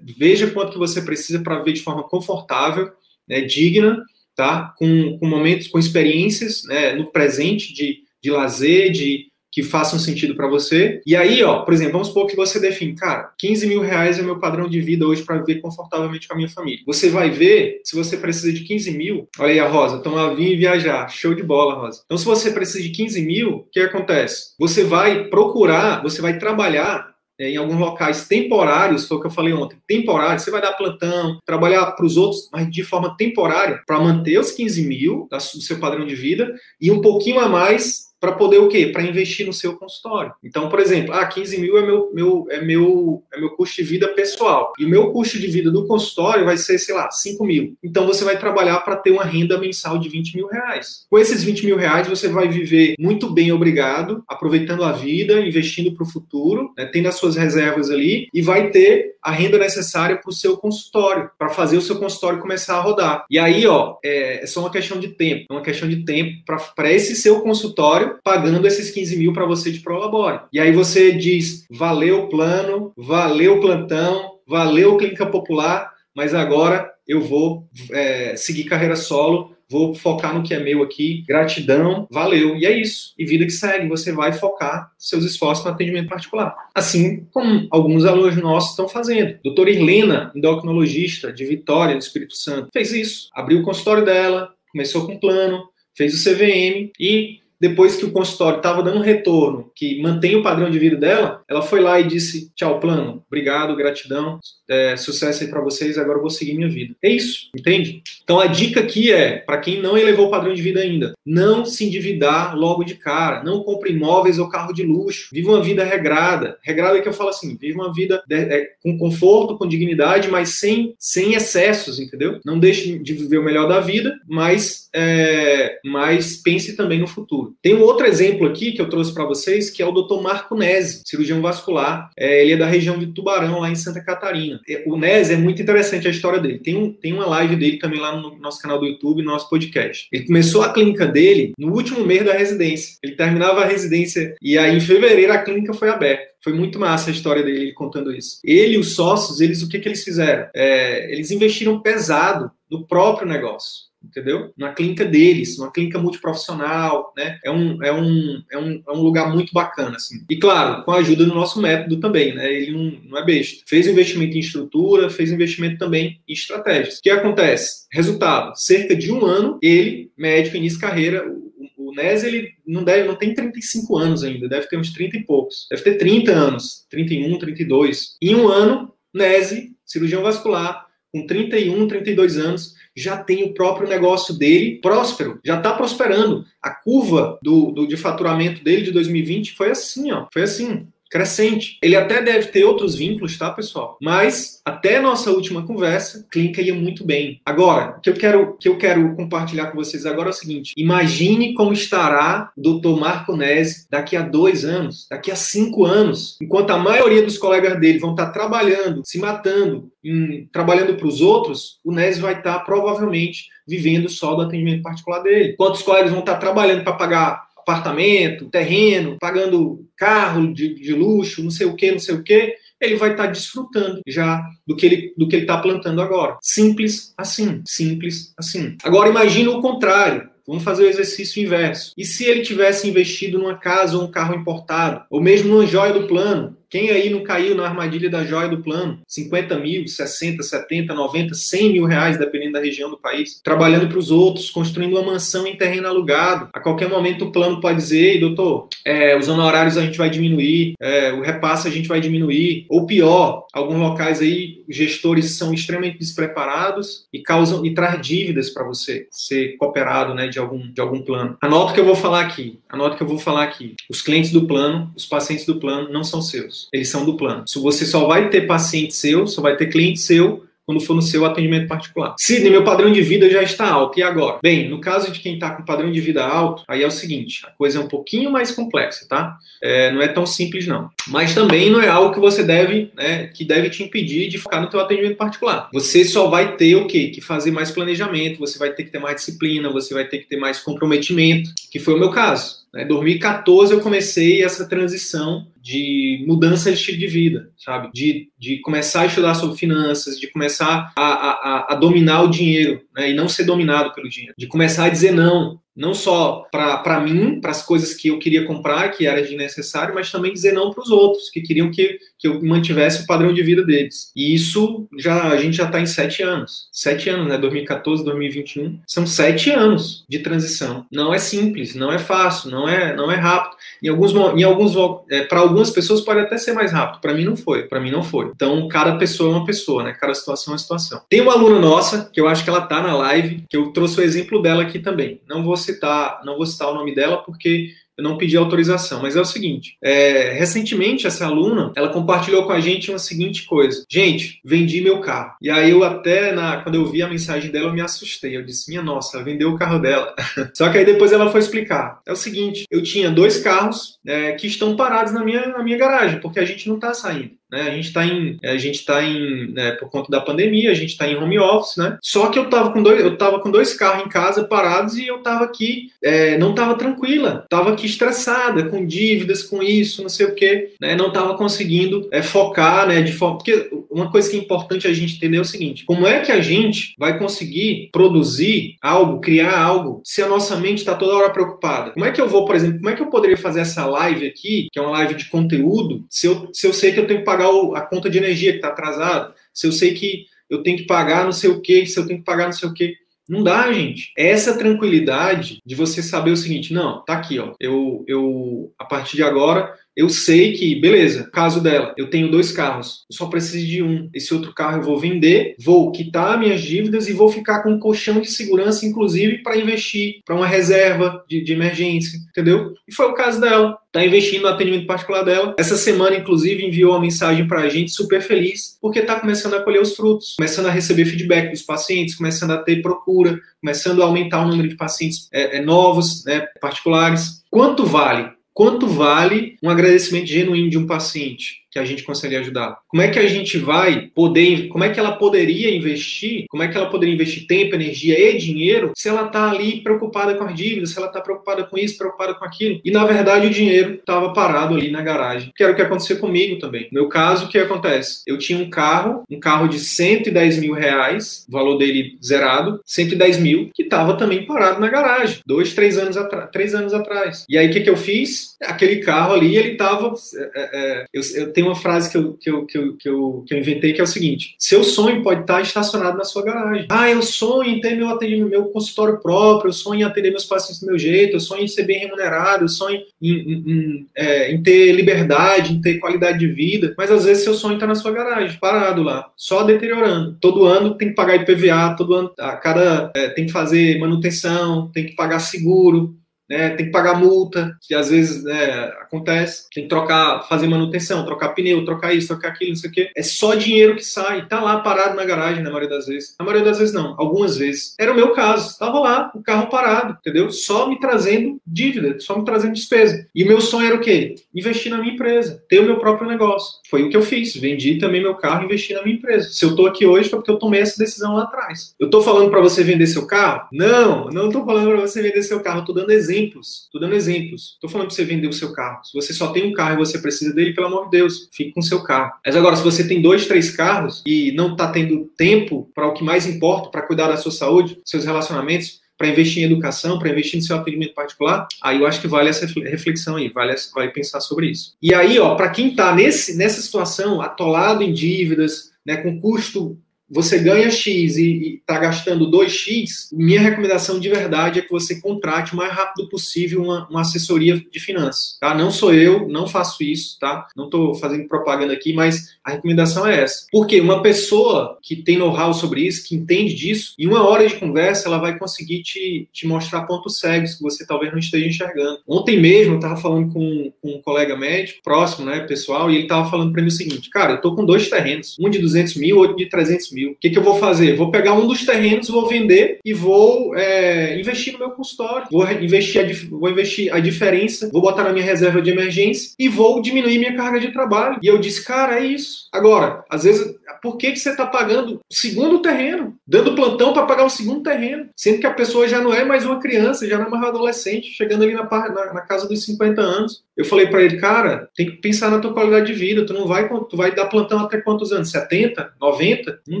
veja quanto que você precisa para viver de forma confortável, né, digna, tá? Com, com momentos, com experiências né, no presente de, de lazer, de que façam sentido para você. E aí, ó, por exemplo, vamos supor que você define, cara, 15 mil reais é meu padrão de vida hoje para viver confortavelmente com a minha família. Você vai ver se você precisa de 15 mil. Olha aí a Rosa, tomar vinho e viajar. Show de bola, Rosa. Então, se você precisa de 15 mil, o que acontece? Você vai procurar, você vai trabalhar é, em alguns locais temporários, foi o que eu falei ontem, temporários, você vai dar plantão, trabalhar para os outros, mas de forma temporária, para manter os 15 mil do seu padrão de vida e um pouquinho a mais para poder o quê? Para investir no seu consultório. Então, por exemplo, ah, 15 mil é meu, meu, é, meu, é meu custo de vida pessoal. E o meu custo de vida do consultório vai ser, sei lá, 5 mil. Então você vai trabalhar para ter uma renda mensal de 20 mil reais. Com esses 20 mil reais, você vai viver muito bem, obrigado, aproveitando a vida, investindo para o futuro, né, tendo as suas reservas ali, e vai ter a renda necessária para o seu consultório, para fazer o seu consultório começar a rodar. E aí, ó, é, é só uma questão de tempo, é uma questão de tempo para esse seu consultório pagando esses 15 mil para você de Prolabore. E aí você diz, valeu o plano, valeu o plantão, valeu Clínica Popular, mas agora eu vou é, seguir carreira solo, vou focar no que é meu aqui, gratidão, valeu, e é isso. E vida que segue, você vai focar seus esforços no atendimento particular. Assim como alguns alunos nossos estão fazendo. Doutora Irlena, endocrinologista de Vitória, no Espírito Santo, fez isso. Abriu o consultório dela, começou com plano, fez o CVM e depois que o consultório estava dando retorno, que mantém o padrão de vida dela, ela foi lá e disse: tchau, plano, obrigado, gratidão, é, sucesso aí para vocês, agora eu vou seguir minha vida. É isso, entende? Então a dica aqui é, para quem não elevou o padrão de vida ainda, não se endividar logo de cara, não compre imóveis ou carro de luxo, viva uma vida regrada. Regrada é que eu falo assim, viva uma vida de, é, com conforto, com dignidade, mas sem, sem excessos, entendeu? Não deixe de viver o melhor da vida, mas, é, mas pense também no futuro. Tem um outro exemplo aqui que eu trouxe para vocês, que é o Dr. Marco Nese, cirurgião vascular. É, ele é da região de Tubarão, lá em Santa Catarina. É, o Nese é muito interessante a história dele. Tem, um, tem uma live dele também lá no nosso canal do YouTube, no nosso podcast. Ele começou a clínica dele no último mês da residência. Ele terminava a residência e aí em fevereiro a clínica foi aberta. Foi muito massa a história dele contando isso. Ele e os sócios, eles o que, que eles fizeram? É, eles investiram pesado no próprio negócio entendeu? Na clínica deles, uma clínica multiprofissional, né? É um, é um, é um, é um lugar muito bacana, assim. E claro, com a ajuda do nosso método também, né? Ele não, não é besta. Fez investimento em estrutura, fez investimento também em estratégias. O que acontece? Resultado, cerca de um ano, ele, médico, início carreira, o, o Nes, ele não, deve, não tem 35 anos ainda, deve ter uns 30 e poucos. Deve ter 30 anos, 31, 32. Em um ano, Nese, cirurgião vascular, com 31, 32 anos, já tem o próprio negócio dele próspero, já está prosperando. A curva do, do, de faturamento dele de 2020 foi assim, ó, foi assim crescente. Ele até deve ter outros vínculos, tá, pessoal? Mas até nossa última conversa, clínica ia muito bem. Agora, o que eu quero que eu quero compartilhar com vocês agora é o seguinte: imagine como estará o Dr. Marco Nese daqui a dois anos, daqui a cinco anos, enquanto a maioria dos colegas dele vão estar trabalhando, se matando, em, trabalhando para os outros, o Nese vai estar provavelmente vivendo só do atendimento particular dele. Enquanto os colegas vão estar trabalhando para pagar apartamento, terreno, pagando carro de, de luxo, não sei o que, não sei o que, ele vai estar tá desfrutando já do que ele do que ele está plantando agora. Simples assim, simples assim. Agora imagine o contrário. Vamos fazer o exercício inverso. E se ele tivesse investido numa casa ou um carro importado, ou mesmo numa joia do plano, quem aí não caiu na armadilha da joia do plano? 50 mil, 60, 70, 90, 100 mil reais, dependendo da região do país, trabalhando para os outros, construindo uma mansão em terreno alugado. A qualquer momento o plano pode dizer, doutor, é, os honorários a gente vai diminuir, é, o repasse a gente vai diminuir. Ou pior, alguns locais aí, gestores são extremamente despreparados e causam e traz dívidas para você ser cooperado né, de, algum, de algum plano. Anota o que eu vou falar aqui. Anota o que eu vou falar aqui. Os clientes do plano, os pacientes do plano não são seus eles são do plano. Se você só vai ter paciente seu, só vai ter cliente seu quando for no seu atendimento particular. Sidney, meu padrão de vida já está alto, e agora? Bem, no caso de quem está com padrão de vida alto, aí é o seguinte, a coisa é um pouquinho mais complexa, tá? É, não é tão simples não. Mas também não é algo que você deve, né, que deve te impedir de focar no teu atendimento particular. Você só vai ter o quê? Que fazer mais planejamento, você vai ter que ter mais disciplina, você vai ter que ter mais comprometimento, que foi o meu caso. Em 2014 eu comecei essa transição de mudança de estilo de vida, sabe? De, de começar a estudar sobre finanças, de começar a, a, a dominar o dinheiro, né? E não ser dominado pelo dinheiro. De começar a dizer não, não só para mim, para as coisas que eu queria comprar, que era desnecessário, mas também dizer não para os outros, que queriam que, que eu mantivesse o padrão de vida deles. E isso já a gente já está em sete anos. Sete anos, né? 2014, 2021. São sete anos de transição. Não é simples, não é fácil, não é, não é rápido. Em alguns, em alguns é, para algumas pessoas pode até ser mais rápido. Para mim não foi. Para mim não foi. Então, cada pessoa é uma pessoa, né? Cada situação é uma situação. Tem uma aluna nossa, que eu acho que ela tá na live, que eu trouxe o exemplo dela aqui também. Não vou citar, não vou citar o nome dela porque eu não pedi autorização, mas é o seguinte: é, recentemente essa aluna ela compartilhou com a gente uma seguinte coisa: gente, vendi meu carro. E aí eu até na, quando eu vi a mensagem dela eu me assustei. Eu disse: minha nossa, vendeu o carro dela. Só que aí depois ela foi explicar. É o seguinte: eu tinha dois carros é, que estão parados na minha, na minha garagem porque a gente não está saindo. Né? A gente está em, a gente tá em, né, por conta da pandemia, a gente está em home office, né? Só que eu estava com dois, eu tava com dois carros em casa parados e eu estava aqui, é, não estava tranquila, estava aqui estressada, com dívidas, com isso, não sei o quê, né? Não estava conseguindo é, focar, né? De forma, porque uma coisa que é importante a gente entender é o seguinte: como é que a gente vai conseguir produzir algo, criar algo, se a nossa mente está toda hora preocupada? Como é que eu vou, por exemplo, como é que eu poderia fazer essa live aqui, que é uma live de conteúdo, se eu, se eu sei que eu tenho pagar a conta de energia que está atrasada, se eu sei que eu tenho que pagar não sei o que, se eu tenho que pagar não sei o que. Não dá, gente. É essa tranquilidade de você saber o seguinte, não, tá aqui, ó. Eu, eu a partir de agora eu sei que, beleza, caso dela, eu tenho dois carros, eu só preciso de um. Esse outro carro eu vou vender, vou quitar minhas dívidas e vou ficar com um colchão de segurança, inclusive, para investir, para uma reserva de, de, emergência, entendeu? E foi o caso dela. Tá investindo no atendimento particular dela. Essa semana, inclusive, enviou uma mensagem para a gente super feliz, porque está começando a colher os frutos, começando a receber feedback dos pacientes, começando a ter procura, começando a aumentar o número de pacientes é, é, novos, né, particulares. Quanto vale? Quanto vale um agradecimento genuíno de um paciente? Que a gente consegue ajudar? Como é que a gente vai poder, como é que ela poderia investir, como é que ela poderia investir tempo, energia e dinheiro se ela está ali preocupada com as dívidas, se ela está preocupada com isso, preocupada com aquilo? E na verdade o dinheiro estava parado ali na garagem, que era o que aconteceu comigo também. No meu caso, o que acontece? Eu tinha um carro, um carro de 110 mil reais, valor dele zerado, 110 mil, que estava também parado na garagem, dois, três anos, três anos atrás. E aí o que, que eu fiz? Aquele carro ali, ele estava. É, é, eu, eu tenho uma frase que eu, que, eu, que, eu, que, eu, que eu inventei que é o seguinte: seu sonho pode estar estacionado na sua garagem. Ah, eu sonho em ter meu atendimento, meu consultório próprio, eu sonho em atender meus pacientes do meu jeito, eu sonho em ser bem remunerado, eu sonho em, em, em, é, em ter liberdade, em ter qualidade de vida. Mas às vezes seu sonho está na sua garagem, parado lá, só deteriorando. Todo ano tem que pagar IPVA, todo ano, a cada é, tem que fazer manutenção, tem que pagar seguro né, tem que pagar multa, que às vezes né, acontece, tem que trocar, fazer manutenção, trocar pneu, trocar isso, trocar aquilo, não sei o quê. É só dinheiro que sai, tá lá parado na garagem na maioria das vezes. Na maioria das vezes não, algumas vezes. Era o meu caso, estava lá, o carro parado, entendeu? Só me trazendo dívida, só me trazendo despesa. E o meu sonho era o quê? Investir na minha empresa, ter o meu próprio negócio. Foi o que eu fiz, vendi também meu carro e investi na minha empresa. Se eu tô aqui hoje foi porque eu tomei essa decisão lá atrás. Eu tô falando para você vender seu carro? Não, não tô falando para você vender seu carro, eu tô dando exemplo exemplos. Estou dando exemplos. Estou falando para você vender o seu carro. Se você só tem um carro e você precisa dele, pelo amor de Deus, fique com o seu carro. Mas agora, se você tem dois, três carros e não está tendo tempo para o que mais importa, para cuidar da sua saúde, seus relacionamentos, para investir em educação, para investir no seu atendimento particular, aí eu acho que vale essa reflexão aí, vale, vale pensar sobre isso. E aí, ó, para quem está nessa situação, atolado em dívidas, né, com custo você ganha X e está gastando 2X, minha recomendação de verdade é que você contrate o mais rápido possível uma, uma assessoria de finanças. Tá? Não sou eu, não faço isso, tá? Não estou fazendo propaganda aqui, mas a recomendação é essa. Porque uma pessoa que tem know-how sobre isso, que entende disso, em uma hora de conversa, ela vai conseguir te, te mostrar pontos cegos que você talvez não esteja enxergando. Ontem mesmo, eu estava falando com, com, um colega médico, próximo, né, pessoal, e ele estava falando para mim o seguinte, cara, eu estou com dois terrenos, um de 200 mil, outro de 300 mil mil. O que, que eu vou fazer? Vou pegar um dos terrenos, vou vender e vou é, investir no meu consultório. Vou investir, a, vou investir a diferença, vou botar na minha reserva de emergência e vou diminuir minha carga de trabalho. E eu disse, cara, é isso. Agora, às vezes, por que, que você está pagando o segundo terreno? Dando plantão para pagar o segundo terreno? Sendo que a pessoa já não é mais uma criança, já não é mais adolescente, chegando ali na, na, na casa dos 50 anos. Eu falei para ele, cara, tem que pensar na tua qualidade de vida. Tu não vai, tu vai dar plantão até quantos anos? 70? 90? Não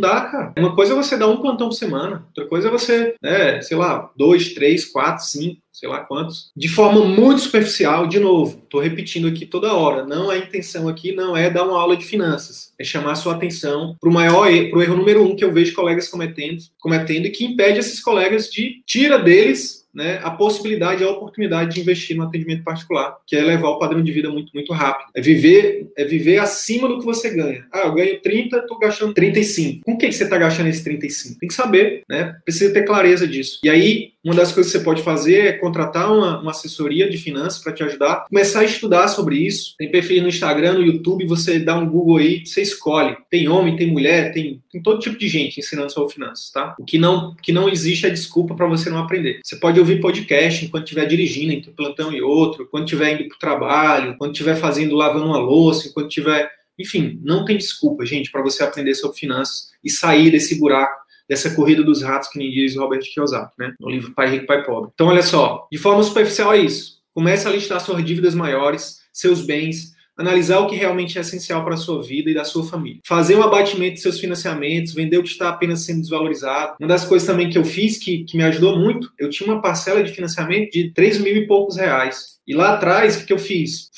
dá, cara. Uma coisa é você dar um plantão por semana, outra coisa é você, né, sei lá, dois, três, quatro, cinco sei lá quantos, de forma muito superficial, de novo, estou repetindo aqui toda hora, não a intenção aqui não é dar uma aula de finanças, é chamar a sua atenção para o maior erro, para o erro número um que eu vejo colegas cometendo, cometendo e que impede esses colegas de, tira deles né, a possibilidade, a oportunidade de investir no atendimento particular, que é levar o padrão de vida muito, muito rápido. É viver, é viver acima do que você ganha. Ah, eu ganho 30, estou gastando 35. Com o que, que você está gastando esse 35? Tem que saber, né? Precisa ter clareza disso. E aí, uma das coisas que você pode fazer é contratar uma, uma assessoria de finanças para te ajudar, começar a estudar sobre isso. Tem perfil no Instagram, no YouTube, você dá um Google aí, você escolhe. Tem homem, tem mulher, tem, tem todo tipo de gente ensinando sobre finanças, tá? O que não, que não existe é desculpa para você não aprender. Você pode ouvir podcast enquanto estiver dirigindo entre um plantão e outro, quando estiver indo para o trabalho, quando estiver fazendo, lavando uma louça, enquanto estiver. Enfim, não tem desculpa, gente, para você aprender sobre finanças e sair desse buraco dessa corrida dos ratos que nem diz Robert Kiyosaki, né? No livro Pai Rico, Pai Pobre. Então, olha só, de forma superficial é isso. Comece a listar suas dívidas maiores, seus bens, analisar o que realmente é essencial para a sua vida e da sua família. Fazer um abatimento de seus financiamentos, vender o que está apenas sendo desvalorizado. Uma das coisas também que eu fiz que, que me ajudou muito, eu tinha uma parcela de financiamento de 3 mil e poucos reais. E lá atrás, o que eu fiz?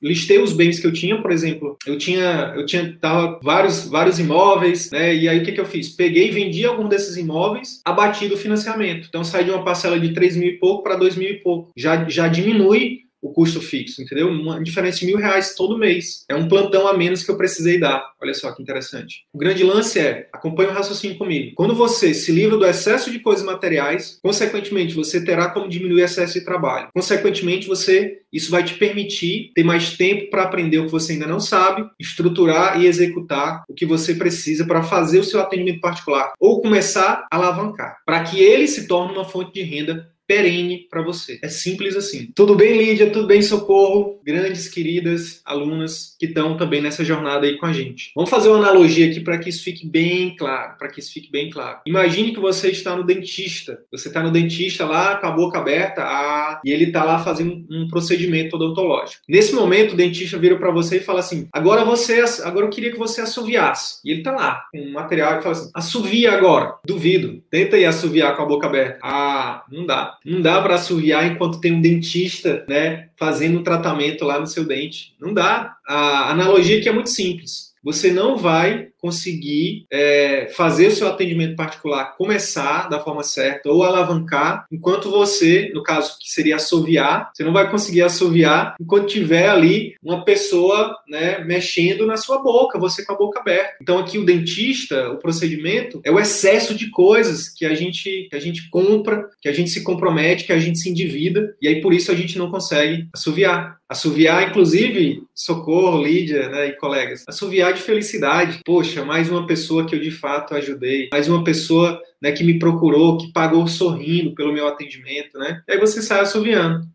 listei os bens que eu tinha, por exemplo, eu tinha, eu tinha tava vários, vários imóveis, né? E aí o que, que eu fiz? Peguei e vendi algum desses imóveis, abati do financiamento. Então saí de uma parcela de 3 mil e pouco para 2 mil e pouco. Já, já diminui o custo fixo, entendeu? Uma diferença de mil reais todo mês. É um plantão a menos que eu precisei dar. Olha só que interessante. O grande lance é, acompanhe o raciocínio comigo. Quando você se livra do excesso de coisas materiais, consequentemente, você terá como diminuir o excesso de trabalho. Consequentemente, você isso vai te permitir ter mais tempo para aprender o que você ainda não sabe, estruturar e executar o que você precisa para fazer o seu atendimento particular ou começar a alavancar, para que ele se torne uma fonte de renda perene para você. É simples assim. Tudo bem, Lídia? Tudo bem, Socorro? Grandes, queridas alunas que estão também nessa jornada aí com a gente. Vamos fazer uma analogia aqui para que isso fique bem claro, para que isso fique bem claro. Imagine que você está no dentista. Você está no dentista lá com a boca aberta, ah, e ele está lá fazendo um procedimento odontológico. Nesse momento, o dentista vira para você e fala assim: "Agora você, agora eu queria que você assoviasse". E ele está lá com um material e fala assim: "Assovia agora". Duvido. Tenta aí assoviar com a boca aberta. Ah, não dá. Não dá para assoviar enquanto tem um dentista, né, fazendo um tratamento lá no seu dente. Não dá. A analogia aqui é muito simples. Você não vai conseguir é, fazer o seu atendimento particular começar da forma certa ou alavancar, enquanto você, no caso que seria assoviar, você não vai conseguir assoviar enquanto tiver ali uma pessoa né, mexendo na sua boca, você com a boca aberta. Então aqui o dentista, o procedimento é o excesso de coisas que a gente que a gente compra, que a gente se compromete, que a gente se endivida e aí por isso a gente não consegue assoviar. Assoviar, inclusive, socorro, Lídia né, e colegas, assoviar de felicidade. Poxa, mais uma pessoa que eu de fato ajudei, mais uma pessoa né, que me procurou, que pagou sorrindo pelo meu atendimento, né? E aí você sai assoviando.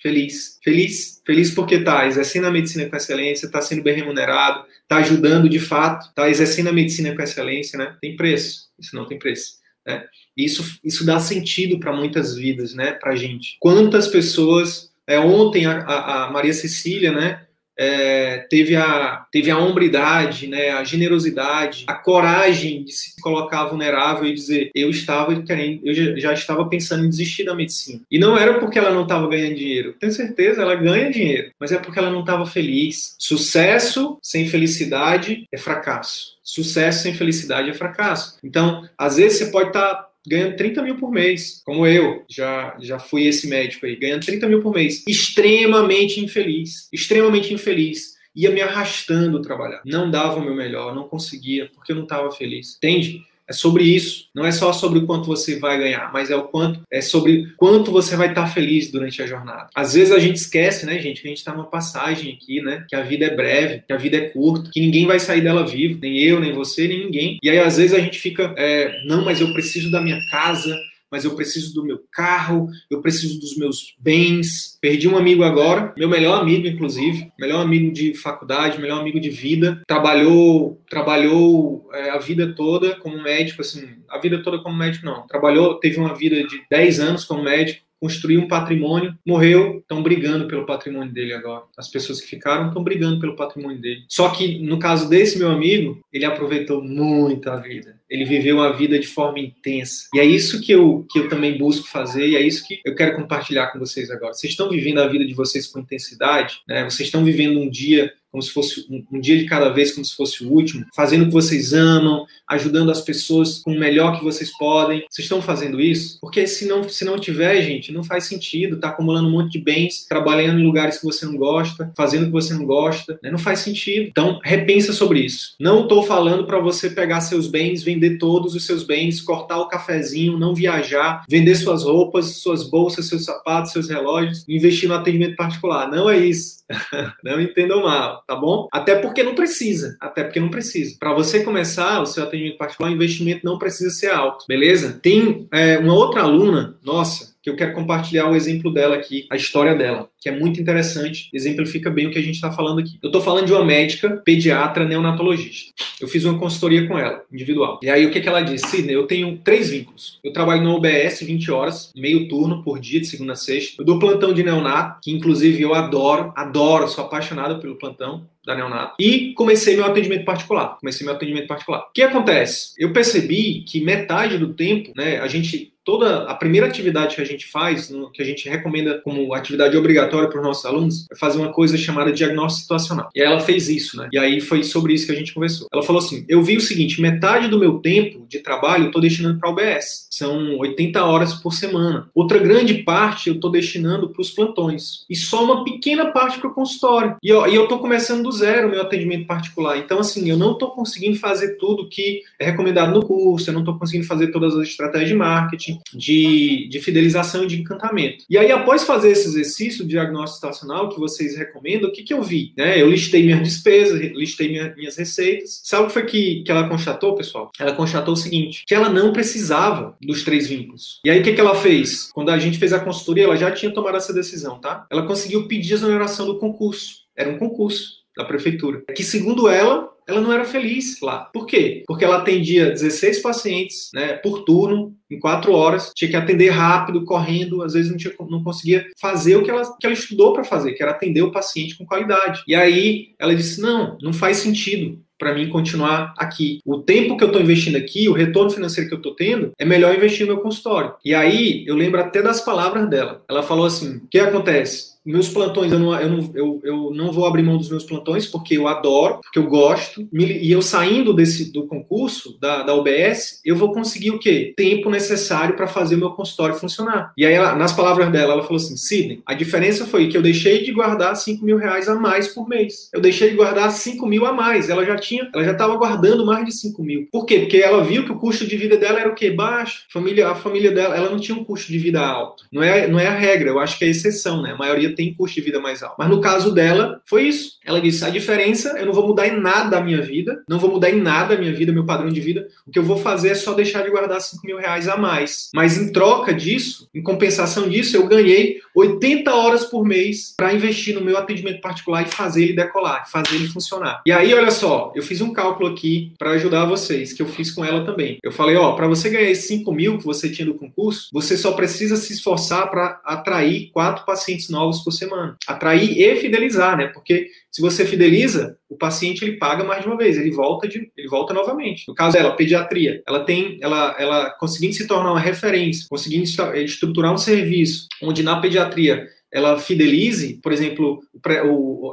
Feliz, feliz, feliz porque está exercendo a medicina com excelência, está sendo bem remunerado, está ajudando de fato, está exercendo a medicina com excelência, né? Tem preço, isso não tem preço. Né? Isso, isso dá sentido para muitas vidas, né? Para gente. Quantas pessoas? É, ontem a, a Maria Cecília, né? É, teve, a, teve a hombridade, né, a generosidade, a coragem de se colocar vulnerável e dizer eu estava querendo, eu já, estava pensando em desistir da medicina. E não era porque ela não estava ganhando dinheiro. Tenho certeza, ela ganha dinheiro, mas é porque ela não estava feliz. Sucesso sem felicidade é fracasso. Sucesso sem felicidade é fracasso. Então, às vezes você pode estar tá ganhando 30 mil por mês, como eu, já, já fui esse médico aí, ganhando 30 mil por mês, extremamente infeliz, extremamente infeliz, ia me arrastando trabalhar, não dava o meu melhor, não conseguia, porque eu não estava feliz, entende? É sobre isso. Não é só sobre o quanto você vai ganhar, mas é o quanto é sobre quanto você vai estar feliz durante a jornada. Às vezes a gente esquece, né, gente, que a gente está numa passagem aqui, né? Que a vida é breve, que a vida é curta, que ninguém vai sair dela vivo, nem eu, nem você, nem ninguém. E aí às vezes a gente fica, é, não, mas eu preciso da minha casa, mas eu preciso do meu carro, eu preciso dos meus bens. Perdi um amigo agora, meu melhor amigo, inclusive, melhor amigo de faculdade, melhor amigo de vida. Trabalhou, trabalhou é, a vida toda como médico, assim, a vida toda como médico não. Trabalhou, teve uma vida de 10 anos como médico, construiu um patrimônio, morreu, estão brigando pelo patrimônio dele agora. As pessoas que ficaram estão brigando pelo patrimônio dele. Só que no caso desse meu amigo, ele aproveitou muito a vida. Ele viveu a vida de forma intensa. E é isso que eu, que eu também busco fazer, e é isso que eu quero compartilhar com vocês agora. Vocês estão vivendo a vida de vocês com intensidade, né? Vocês estão vivendo um dia como se fosse um, um, dia de cada vez, como se fosse o último, fazendo o que vocês amam, ajudando as pessoas com o melhor que vocês podem. Vocês estão fazendo isso? Porque se não, se não tiver, gente, não faz sentido. Tá acumulando um monte de bens, trabalhando em lugares que você não gosta, fazendo o que você não gosta, né? não faz sentido. Então, repensa sobre isso. Não estou falando para você pegar seus bens, vender todos os seus bens, cortar o cafezinho, não viajar, vender suas roupas, suas bolsas, seus sapatos, seus relógios, investir no atendimento particular. Não é isso. não entendam mal, tá bom? Até porque não precisa. Até porque não precisa. Para você começar o seu atendimento particular, o investimento não precisa ser alto, beleza? Tem é, uma outra aluna, nossa, que eu quero compartilhar o exemplo dela aqui, a história dela, que é muito interessante, exemplifica bem o que a gente está falando aqui. Eu estou falando de uma médica, pediatra, neonatologista. Eu fiz uma consultoria com ela, individual. E aí o que, que ela disse? Sidney, eu tenho três vínculos. Eu trabalho no OBS 20 horas, meio turno por dia, de segunda a sexta. Eu dou plantão de neonato, que inclusive eu adoro, adoro, sou apaixonado pelo plantão da neonato. E comecei meu atendimento particular. Comecei meu atendimento particular. O que acontece? Eu percebi que metade do tempo, né, a gente toda a primeira atividade que a gente faz, que a gente recomenda como atividade obrigatória para os nossos alunos, é fazer uma coisa chamada diagnóstico situacional. E aí ela fez isso, né? E aí foi sobre isso que a gente conversou. Ela falou assim: eu vi o seguinte, metade do meu tempo de trabalho eu estou destinando para o OBS. São 80 horas por semana. Outra grande parte eu estou destinando para os plantões. E só uma pequena parte para o consultório. E eu estou começando do zero meu atendimento particular. Então, assim, eu não estou conseguindo fazer tudo que é recomendado no curso, eu não estou conseguindo fazer todas as estratégias de marketing de, de fidelização e de encantamento. E aí, após fazer esse exercício de diagnóstico estacional que vocês recomendam, o que, que eu vi? Né? Eu listei minhas despesas, listei minha, minhas receitas. Sabe o que foi que, que ela constatou, pessoal? Ela constatou o seguinte, que ela não precisava dos três vínculos. E aí, o que, que ela fez? Quando a gente fez a consultoria, ela já tinha tomado essa decisão, tá? Ela conseguiu pedir a exoneração do concurso. Era um concurso da prefeitura. Que, segundo ela, ela não era feliz lá. Por quê? Porque ela atendia 16 pacientes né, por turno, em quatro horas, tinha que atender rápido, correndo, às vezes não, tinha, não conseguia fazer o que ela, que ela estudou para fazer, que era atender o paciente com qualidade. E aí ela disse: não, não faz sentido para mim continuar aqui. O tempo que eu estou investindo aqui, o retorno financeiro que eu estou tendo, é melhor investir no meu consultório. E aí eu lembro até das palavras dela. Ela falou assim: o que acontece? Meus plantões, eu não, eu, não, eu, eu não vou abrir mão dos meus plantões, porque eu adoro, porque eu gosto. E eu saindo desse do concurso, da, da UBS, eu vou conseguir o quê? Tempo necessário para fazer o meu consultório funcionar. E aí, ela, nas palavras dela, ela falou assim: Sidney, a diferença foi que eu deixei de guardar 5 mil reais a mais por mês. Eu deixei de guardar 5 mil a mais. Ela já tinha, ela já estava guardando mais de 5 mil. Por quê? Porque ela viu que o custo de vida dela era o quê? Baixo. Família, a família dela, ela não tinha um custo de vida alto. Não é, não é a regra, eu acho que é exceção, né? A maioria tem custo de vida mais alto. Mas no caso dela, foi isso. Ela disse: a diferença, eu não vou mudar em nada a minha vida, não vou mudar em nada a minha vida, meu padrão de vida. O que eu vou fazer é só deixar de guardar 5 mil reais a mais. Mas em troca disso, em compensação disso, eu ganhei 80 horas por mês para investir no meu atendimento particular e fazer ele decolar, fazer ele funcionar. E aí, olha só, eu fiz um cálculo aqui para ajudar vocês, que eu fiz com ela também. Eu falei: ó, para você ganhar esses 5 mil que você tinha no concurso, você só precisa se esforçar para atrair quatro pacientes novos por semana atrair e fidelizar, né? Porque se você fideliza, o paciente ele paga mais de uma vez, ele volta de, ele volta novamente. No caso dela, pediatria, ela tem, ela, ela conseguindo se tornar uma referência, conseguindo estruturar um serviço onde na pediatria ela fidelize, por exemplo,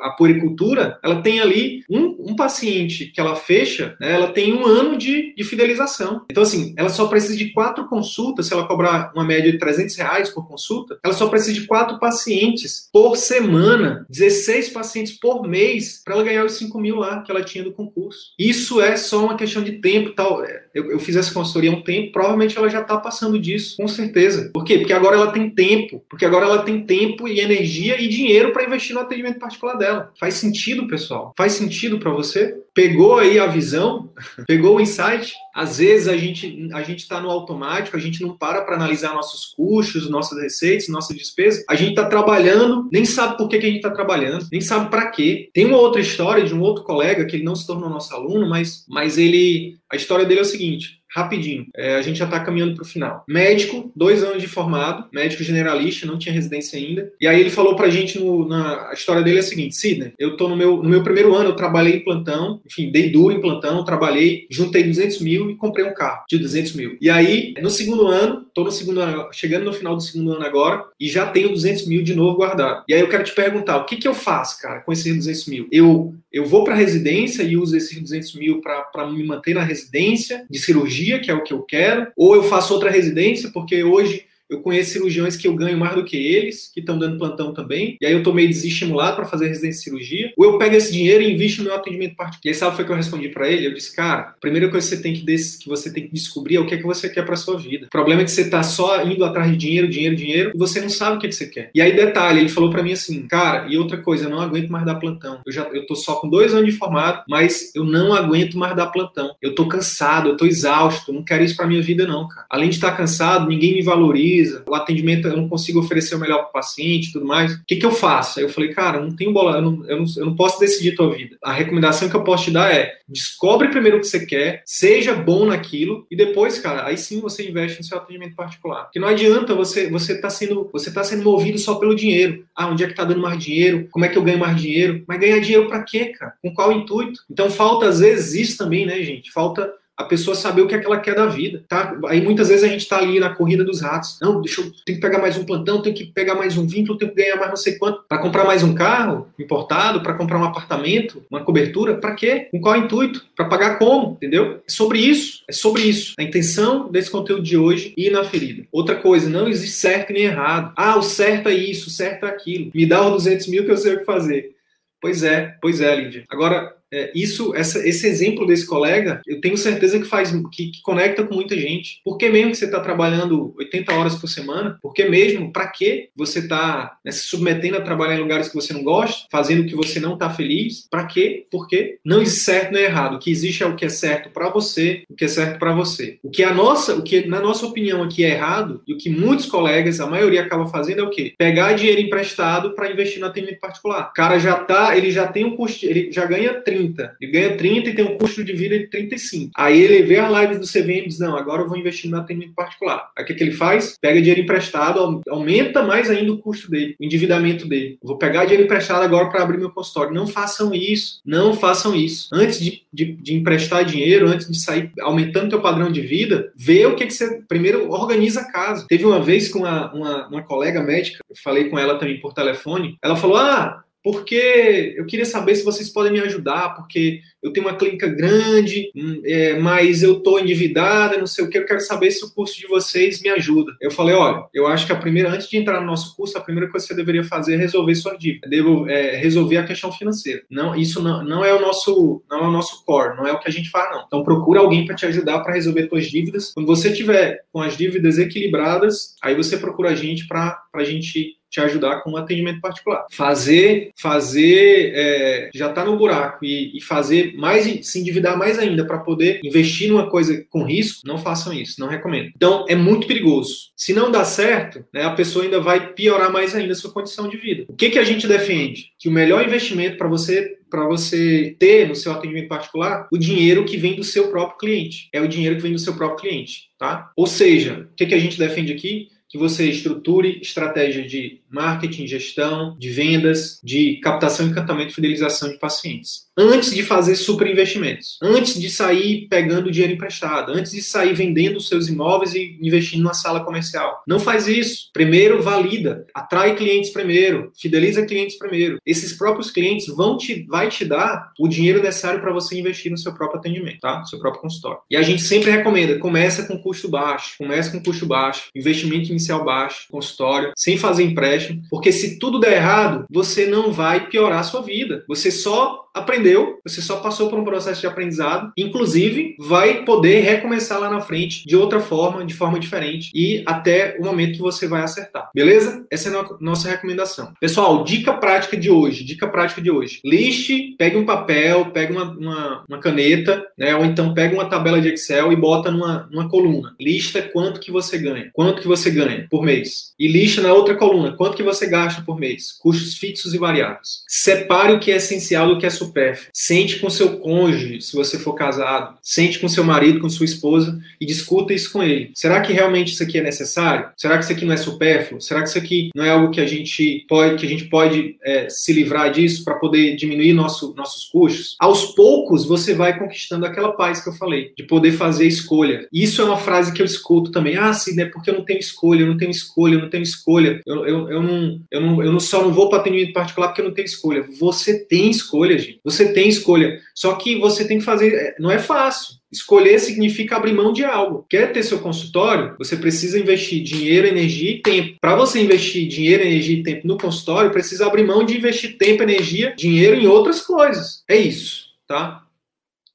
a puericultura, ela tem ali um, um paciente que ela fecha, né, ela tem um ano de, de, fidelização. Então, assim, ela só precisa de quatro consultas, se ela cobrar uma média de 300 reais por consulta, ela só precisa de quatro pacientes por semana, 16 pacientes por mês, para ela ganhar os 5 mil lá que ela tinha do concurso. Isso é só uma questão de tempo, tal. É, eu, eu fiz essa consultoria há um tempo, provavelmente ela já está passando disso, com certeza. Por quê? Porque agora ela tem tempo, porque agora ela tem tempo e energia e dinheiro para investir no atendimento particular dela. Faz sentido, pessoal? Faz sentido para você? Pegou aí a visão? Pegou o insight? Às vezes a gente a gente está no automático, a gente não para para analisar nossos custos, nossas receitas, nossas despesas. A gente está trabalhando, nem sabe por que, que a gente está trabalhando, nem sabe para quê. Tem uma outra história de um outro colega que ele não se tornou nosso aluno, mas, mas ele a história dele é o seguinte: rapidinho. É, a gente já está caminhando para o final. Médico, dois anos de formado, médico generalista, não tinha residência ainda. E aí ele falou para a gente, no, na a história dele é a seguinte, Sidney, eu estou no meu, no meu primeiro ano, eu trabalhei em plantão, enfim, dei duro em plantão, trabalhei, juntei 200 mil e comprei um carro de 200 mil. E aí, no segundo ano, estou no segundo ano, chegando no final do segundo ano agora, e já tenho 200 mil de novo guardado. E aí eu quero te perguntar, o que, que eu faço, cara, com esses 200 mil? Eu, eu vou para residência e uso esses 200 mil para me manter na residência de cirurgia que é o que eu quero, ou eu faço outra residência, porque hoje eu conheço cirurgiões que eu ganho mais do que eles, que estão dando plantão também, e aí eu tô meio desestimulado para fazer residência de cirurgia. Ou eu pego esse dinheiro e invisto no meu atendimento particular. E aí sabe foi que eu respondi para ele? Eu disse, cara, a primeira coisa que você tem que, que você tem que descobrir é o que é que você quer para sua vida. O problema é que você tá só indo atrás de dinheiro, dinheiro, dinheiro, e você não sabe o que, é que você quer. E aí detalhe, ele falou para mim assim, cara, e outra coisa, eu não aguento mais dar plantão. Eu já eu tô só com dois anos de formado, mas eu não aguento mais dar plantão. Eu tô cansado, eu tô exausto, não quero isso para minha vida não, cara. Além de estar tá cansado, ninguém me valoriza. O atendimento eu não consigo oferecer o melhor para o paciente e tudo mais. O que, que eu faço? Aí eu falei, cara, não tenho bola, eu não, eu, não, eu não posso decidir a tua vida. A recomendação que eu posso te dar é descobre primeiro o que você quer, seja bom naquilo e depois, cara, aí sim você investe no seu atendimento particular. Porque não adianta você você tá sendo você tá sendo movido só pelo dinheiro. Ah, onde é que tá dando mais dinheiro? Como é que eu ganho mais dinheiro? Mas ganhar dinheiro para quê, cara? Com qual intuito? Então falta às vezes isso também, né, gente? Falta a pessoa saber o que é que ela quer da vida, tá? Aí muitas vezes a gente tá ali na corrida dos ratos. Não, deixa eu, tenho que pegar mais um plantão, tenho que pegar mais um vínculo, tenho que ganhar mais não sei quanto para comprar mais um carro importado, para comprar um apartamento, uma cobertura, para quê? Com qual intuito? Para pagar como, entendeu? É sobre isso, é sobre isso. A intenção desse conteúdo de hoje ir na ferida. Outra coisa, não existe certo nem errado. Ah, o certo é isso, o certo é aquilo. Me dá os 200 mil que eu sei o que fazer. Pois é, pois é, Lídia. Agora, é, isso, essa, esse exemplo desse colega, eu tenho certeza que faz, que, que conecta com muita gente. Por que mesmo que você está trabalhando 80 horas por semana? Por que mesmo? Para que você está né, se submetendo a trabalhar em lugares que você não gosta, fazendo o que você não está feliz? Para quê? Por quê? Não existe certo nem errado. O que existe é o que é certo para você, o que é certo para você. O que a nossa, o que na nossa opinião aqui é errado e o que muitos colegas, a maioria acaba fazendo é o quê? Pegar dinheiro emprestado para investir no atendimento particular. O cara já tá, ele já tem um custo, ele já ganha 30 30. Ele ganha 30 e tem um custo de vida de 35. Aí ele vê a live do CVM e diz: Não, agora eu vou investir no atendimento particular. Aí o que, que ele faz? Pega dinheiro emprestado, aumenta mais ainda o custo dele, o endividamento dele. vou pegar dinheiro emprestado agora para abrir meu consultório. Não façam isso. Não façam isso. Antes de, de, de emprestar dinheiro, antes de sair aumentando teu padrão de vida, vê o que, que você. Primeiro, organiza a casa. Teve uma vez com uma, uma, uma colega médica, eu falei com ela também por telefone, ela falou: Ah, porque eu queria saber se vocês podem me ajudar, porque eu tenho uma clínica grande, hum, é, mas eu estou endividada, não sei o que, eu quero saber se o curso de vocês me ajuda. Eu falei, olha, eu acho que a primeira, antes de entrar no nosso curso, a primeira coisa que você deveria fazer é resolver sua dívida, Devo, é, resolver a questão financeira. Não, isso não, não é o nosso, não é o nosso core, não é o que a gente faz, não. Então procura alguém para te ajudar para resolver suas dívidas. Quando você tiver com as dívidas equilibradas, aí você procura a gente para a gente te ajudar com um atendimento particular. Fazer, fazer, é, já está no buraco e, e, fazer mais, se endividar mais ainda para poder investir numa coisa com risco, não façam isso, não recomendo. Então, é muito perigoso. Se não dá certo, né, a pessoa ainda vai piorar mais ainda a sua condição de vida. O que, que a gente defende? Que o melhor investimento para você para você ter no seu atendimento particular o dinheiro que vem do seu próprio cliente. É o dinheiro que vem do seu próprio cliente, tá? Ou seja, o que, que a gente defende aqui? Que você estruture estratégia de marketing, gestão, de vendas, de captação, encantamento e fidelização de pacientes antes de fazer super investimentos, antes de sair pegando dinheiro emprestado, antes de sair vendendo seus imóveis e investindo na sala comercial. Não faz isso. Primeiro valida, atrai clientes primeiro, fideliza clientes primeiro. Esses próprios clientes vão te vai te dar o dinheiro necessário para você investir no seu próprio atendimento, tá? No seu próprio consultório. E a gente sempre recomenda, começa com custo baixo, começa com custo baixo, investimento inicial baixo, consultório, sem fazer empréstimo, porque se tudo der errado, você não vai piorar a sua vida. Você só aprendeu, você só passou por um processo de aprendizado, inclusive vai poder recomeçar lá na frente de outra forma, de forma diferente e até o momento que você vai acertar. Beleza? Essa é a nossa recomendação. Pessoal, dica prática de hoje, dica prática de hoje. Liste, pegue um papel, pegue uma, uma, uma caneta, né? Ou então pegue uma tabela de Excel e bota numa, numa coluna. Lista quanto que você ganha. Quanto que você ganha por mês. E lista na outra coluna, quanto que você gasta por mês. Custos fixos e variáveis. Separe o que é essencial do que é supérfluo. Sente com seu cônjuge, se você for casado. Sente com seu marido, com sua esposa e discuta isso com ele. Será que realmente isso aqui é necessário? Será que isso aqui não é supérfluo? Será que isso aqui não é algo que a gente pode, que a gente pode é, se livrar disso para poder diminuir nosso, nossos custos? Aos poucos você vai conquistando aquela paz que eu falei, de poder fazer escolha. Isso é uma frase que eu escuto também. Ah, sim, né? Porque eu não tenho escolha, eu não tenho escolha, eu não tenho escolha. Eu, eu, eu, não, eu, não, eu não só não vou para atendimento particular porque eu não tenho escolha. Você tem escolha, gente. Você tem escolha. Só que você tem que fazer. É, não é fácil. Escolher significa abrir mão de algo. Quer ter seu consultório? Você precisa investir dinheiro, energia e tempo. Para você investir dinheiro, energia e tempo no consultório, precisa abrir mão de investir tempo, energia, dinheiro em outras coisas. É isso, tá?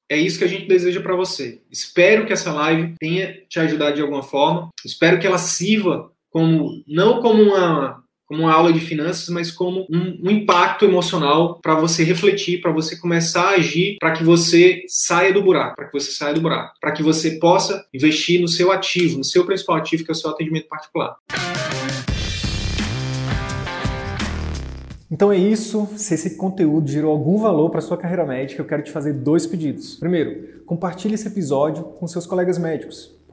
É isso que a gente deseja para você. Espero que essa live tenha te ajudado de alguma forma. Espero que ela sirva como não como uma como uma aula de finanças, mas como um, um impacto emocional para você refletir, para você começar a agir, para que você saia do buraco, para que você saia do buraco, para que você possa investir no seu ativo, no seu principal ativo, que é o seu atendimento particular. Então é isso. Se esse conteúdo gerou algum valor para sua carreira médica, eu quero te fazer dois pedidos. Primeiro, compartilhe esse episódio com seus colegas médicos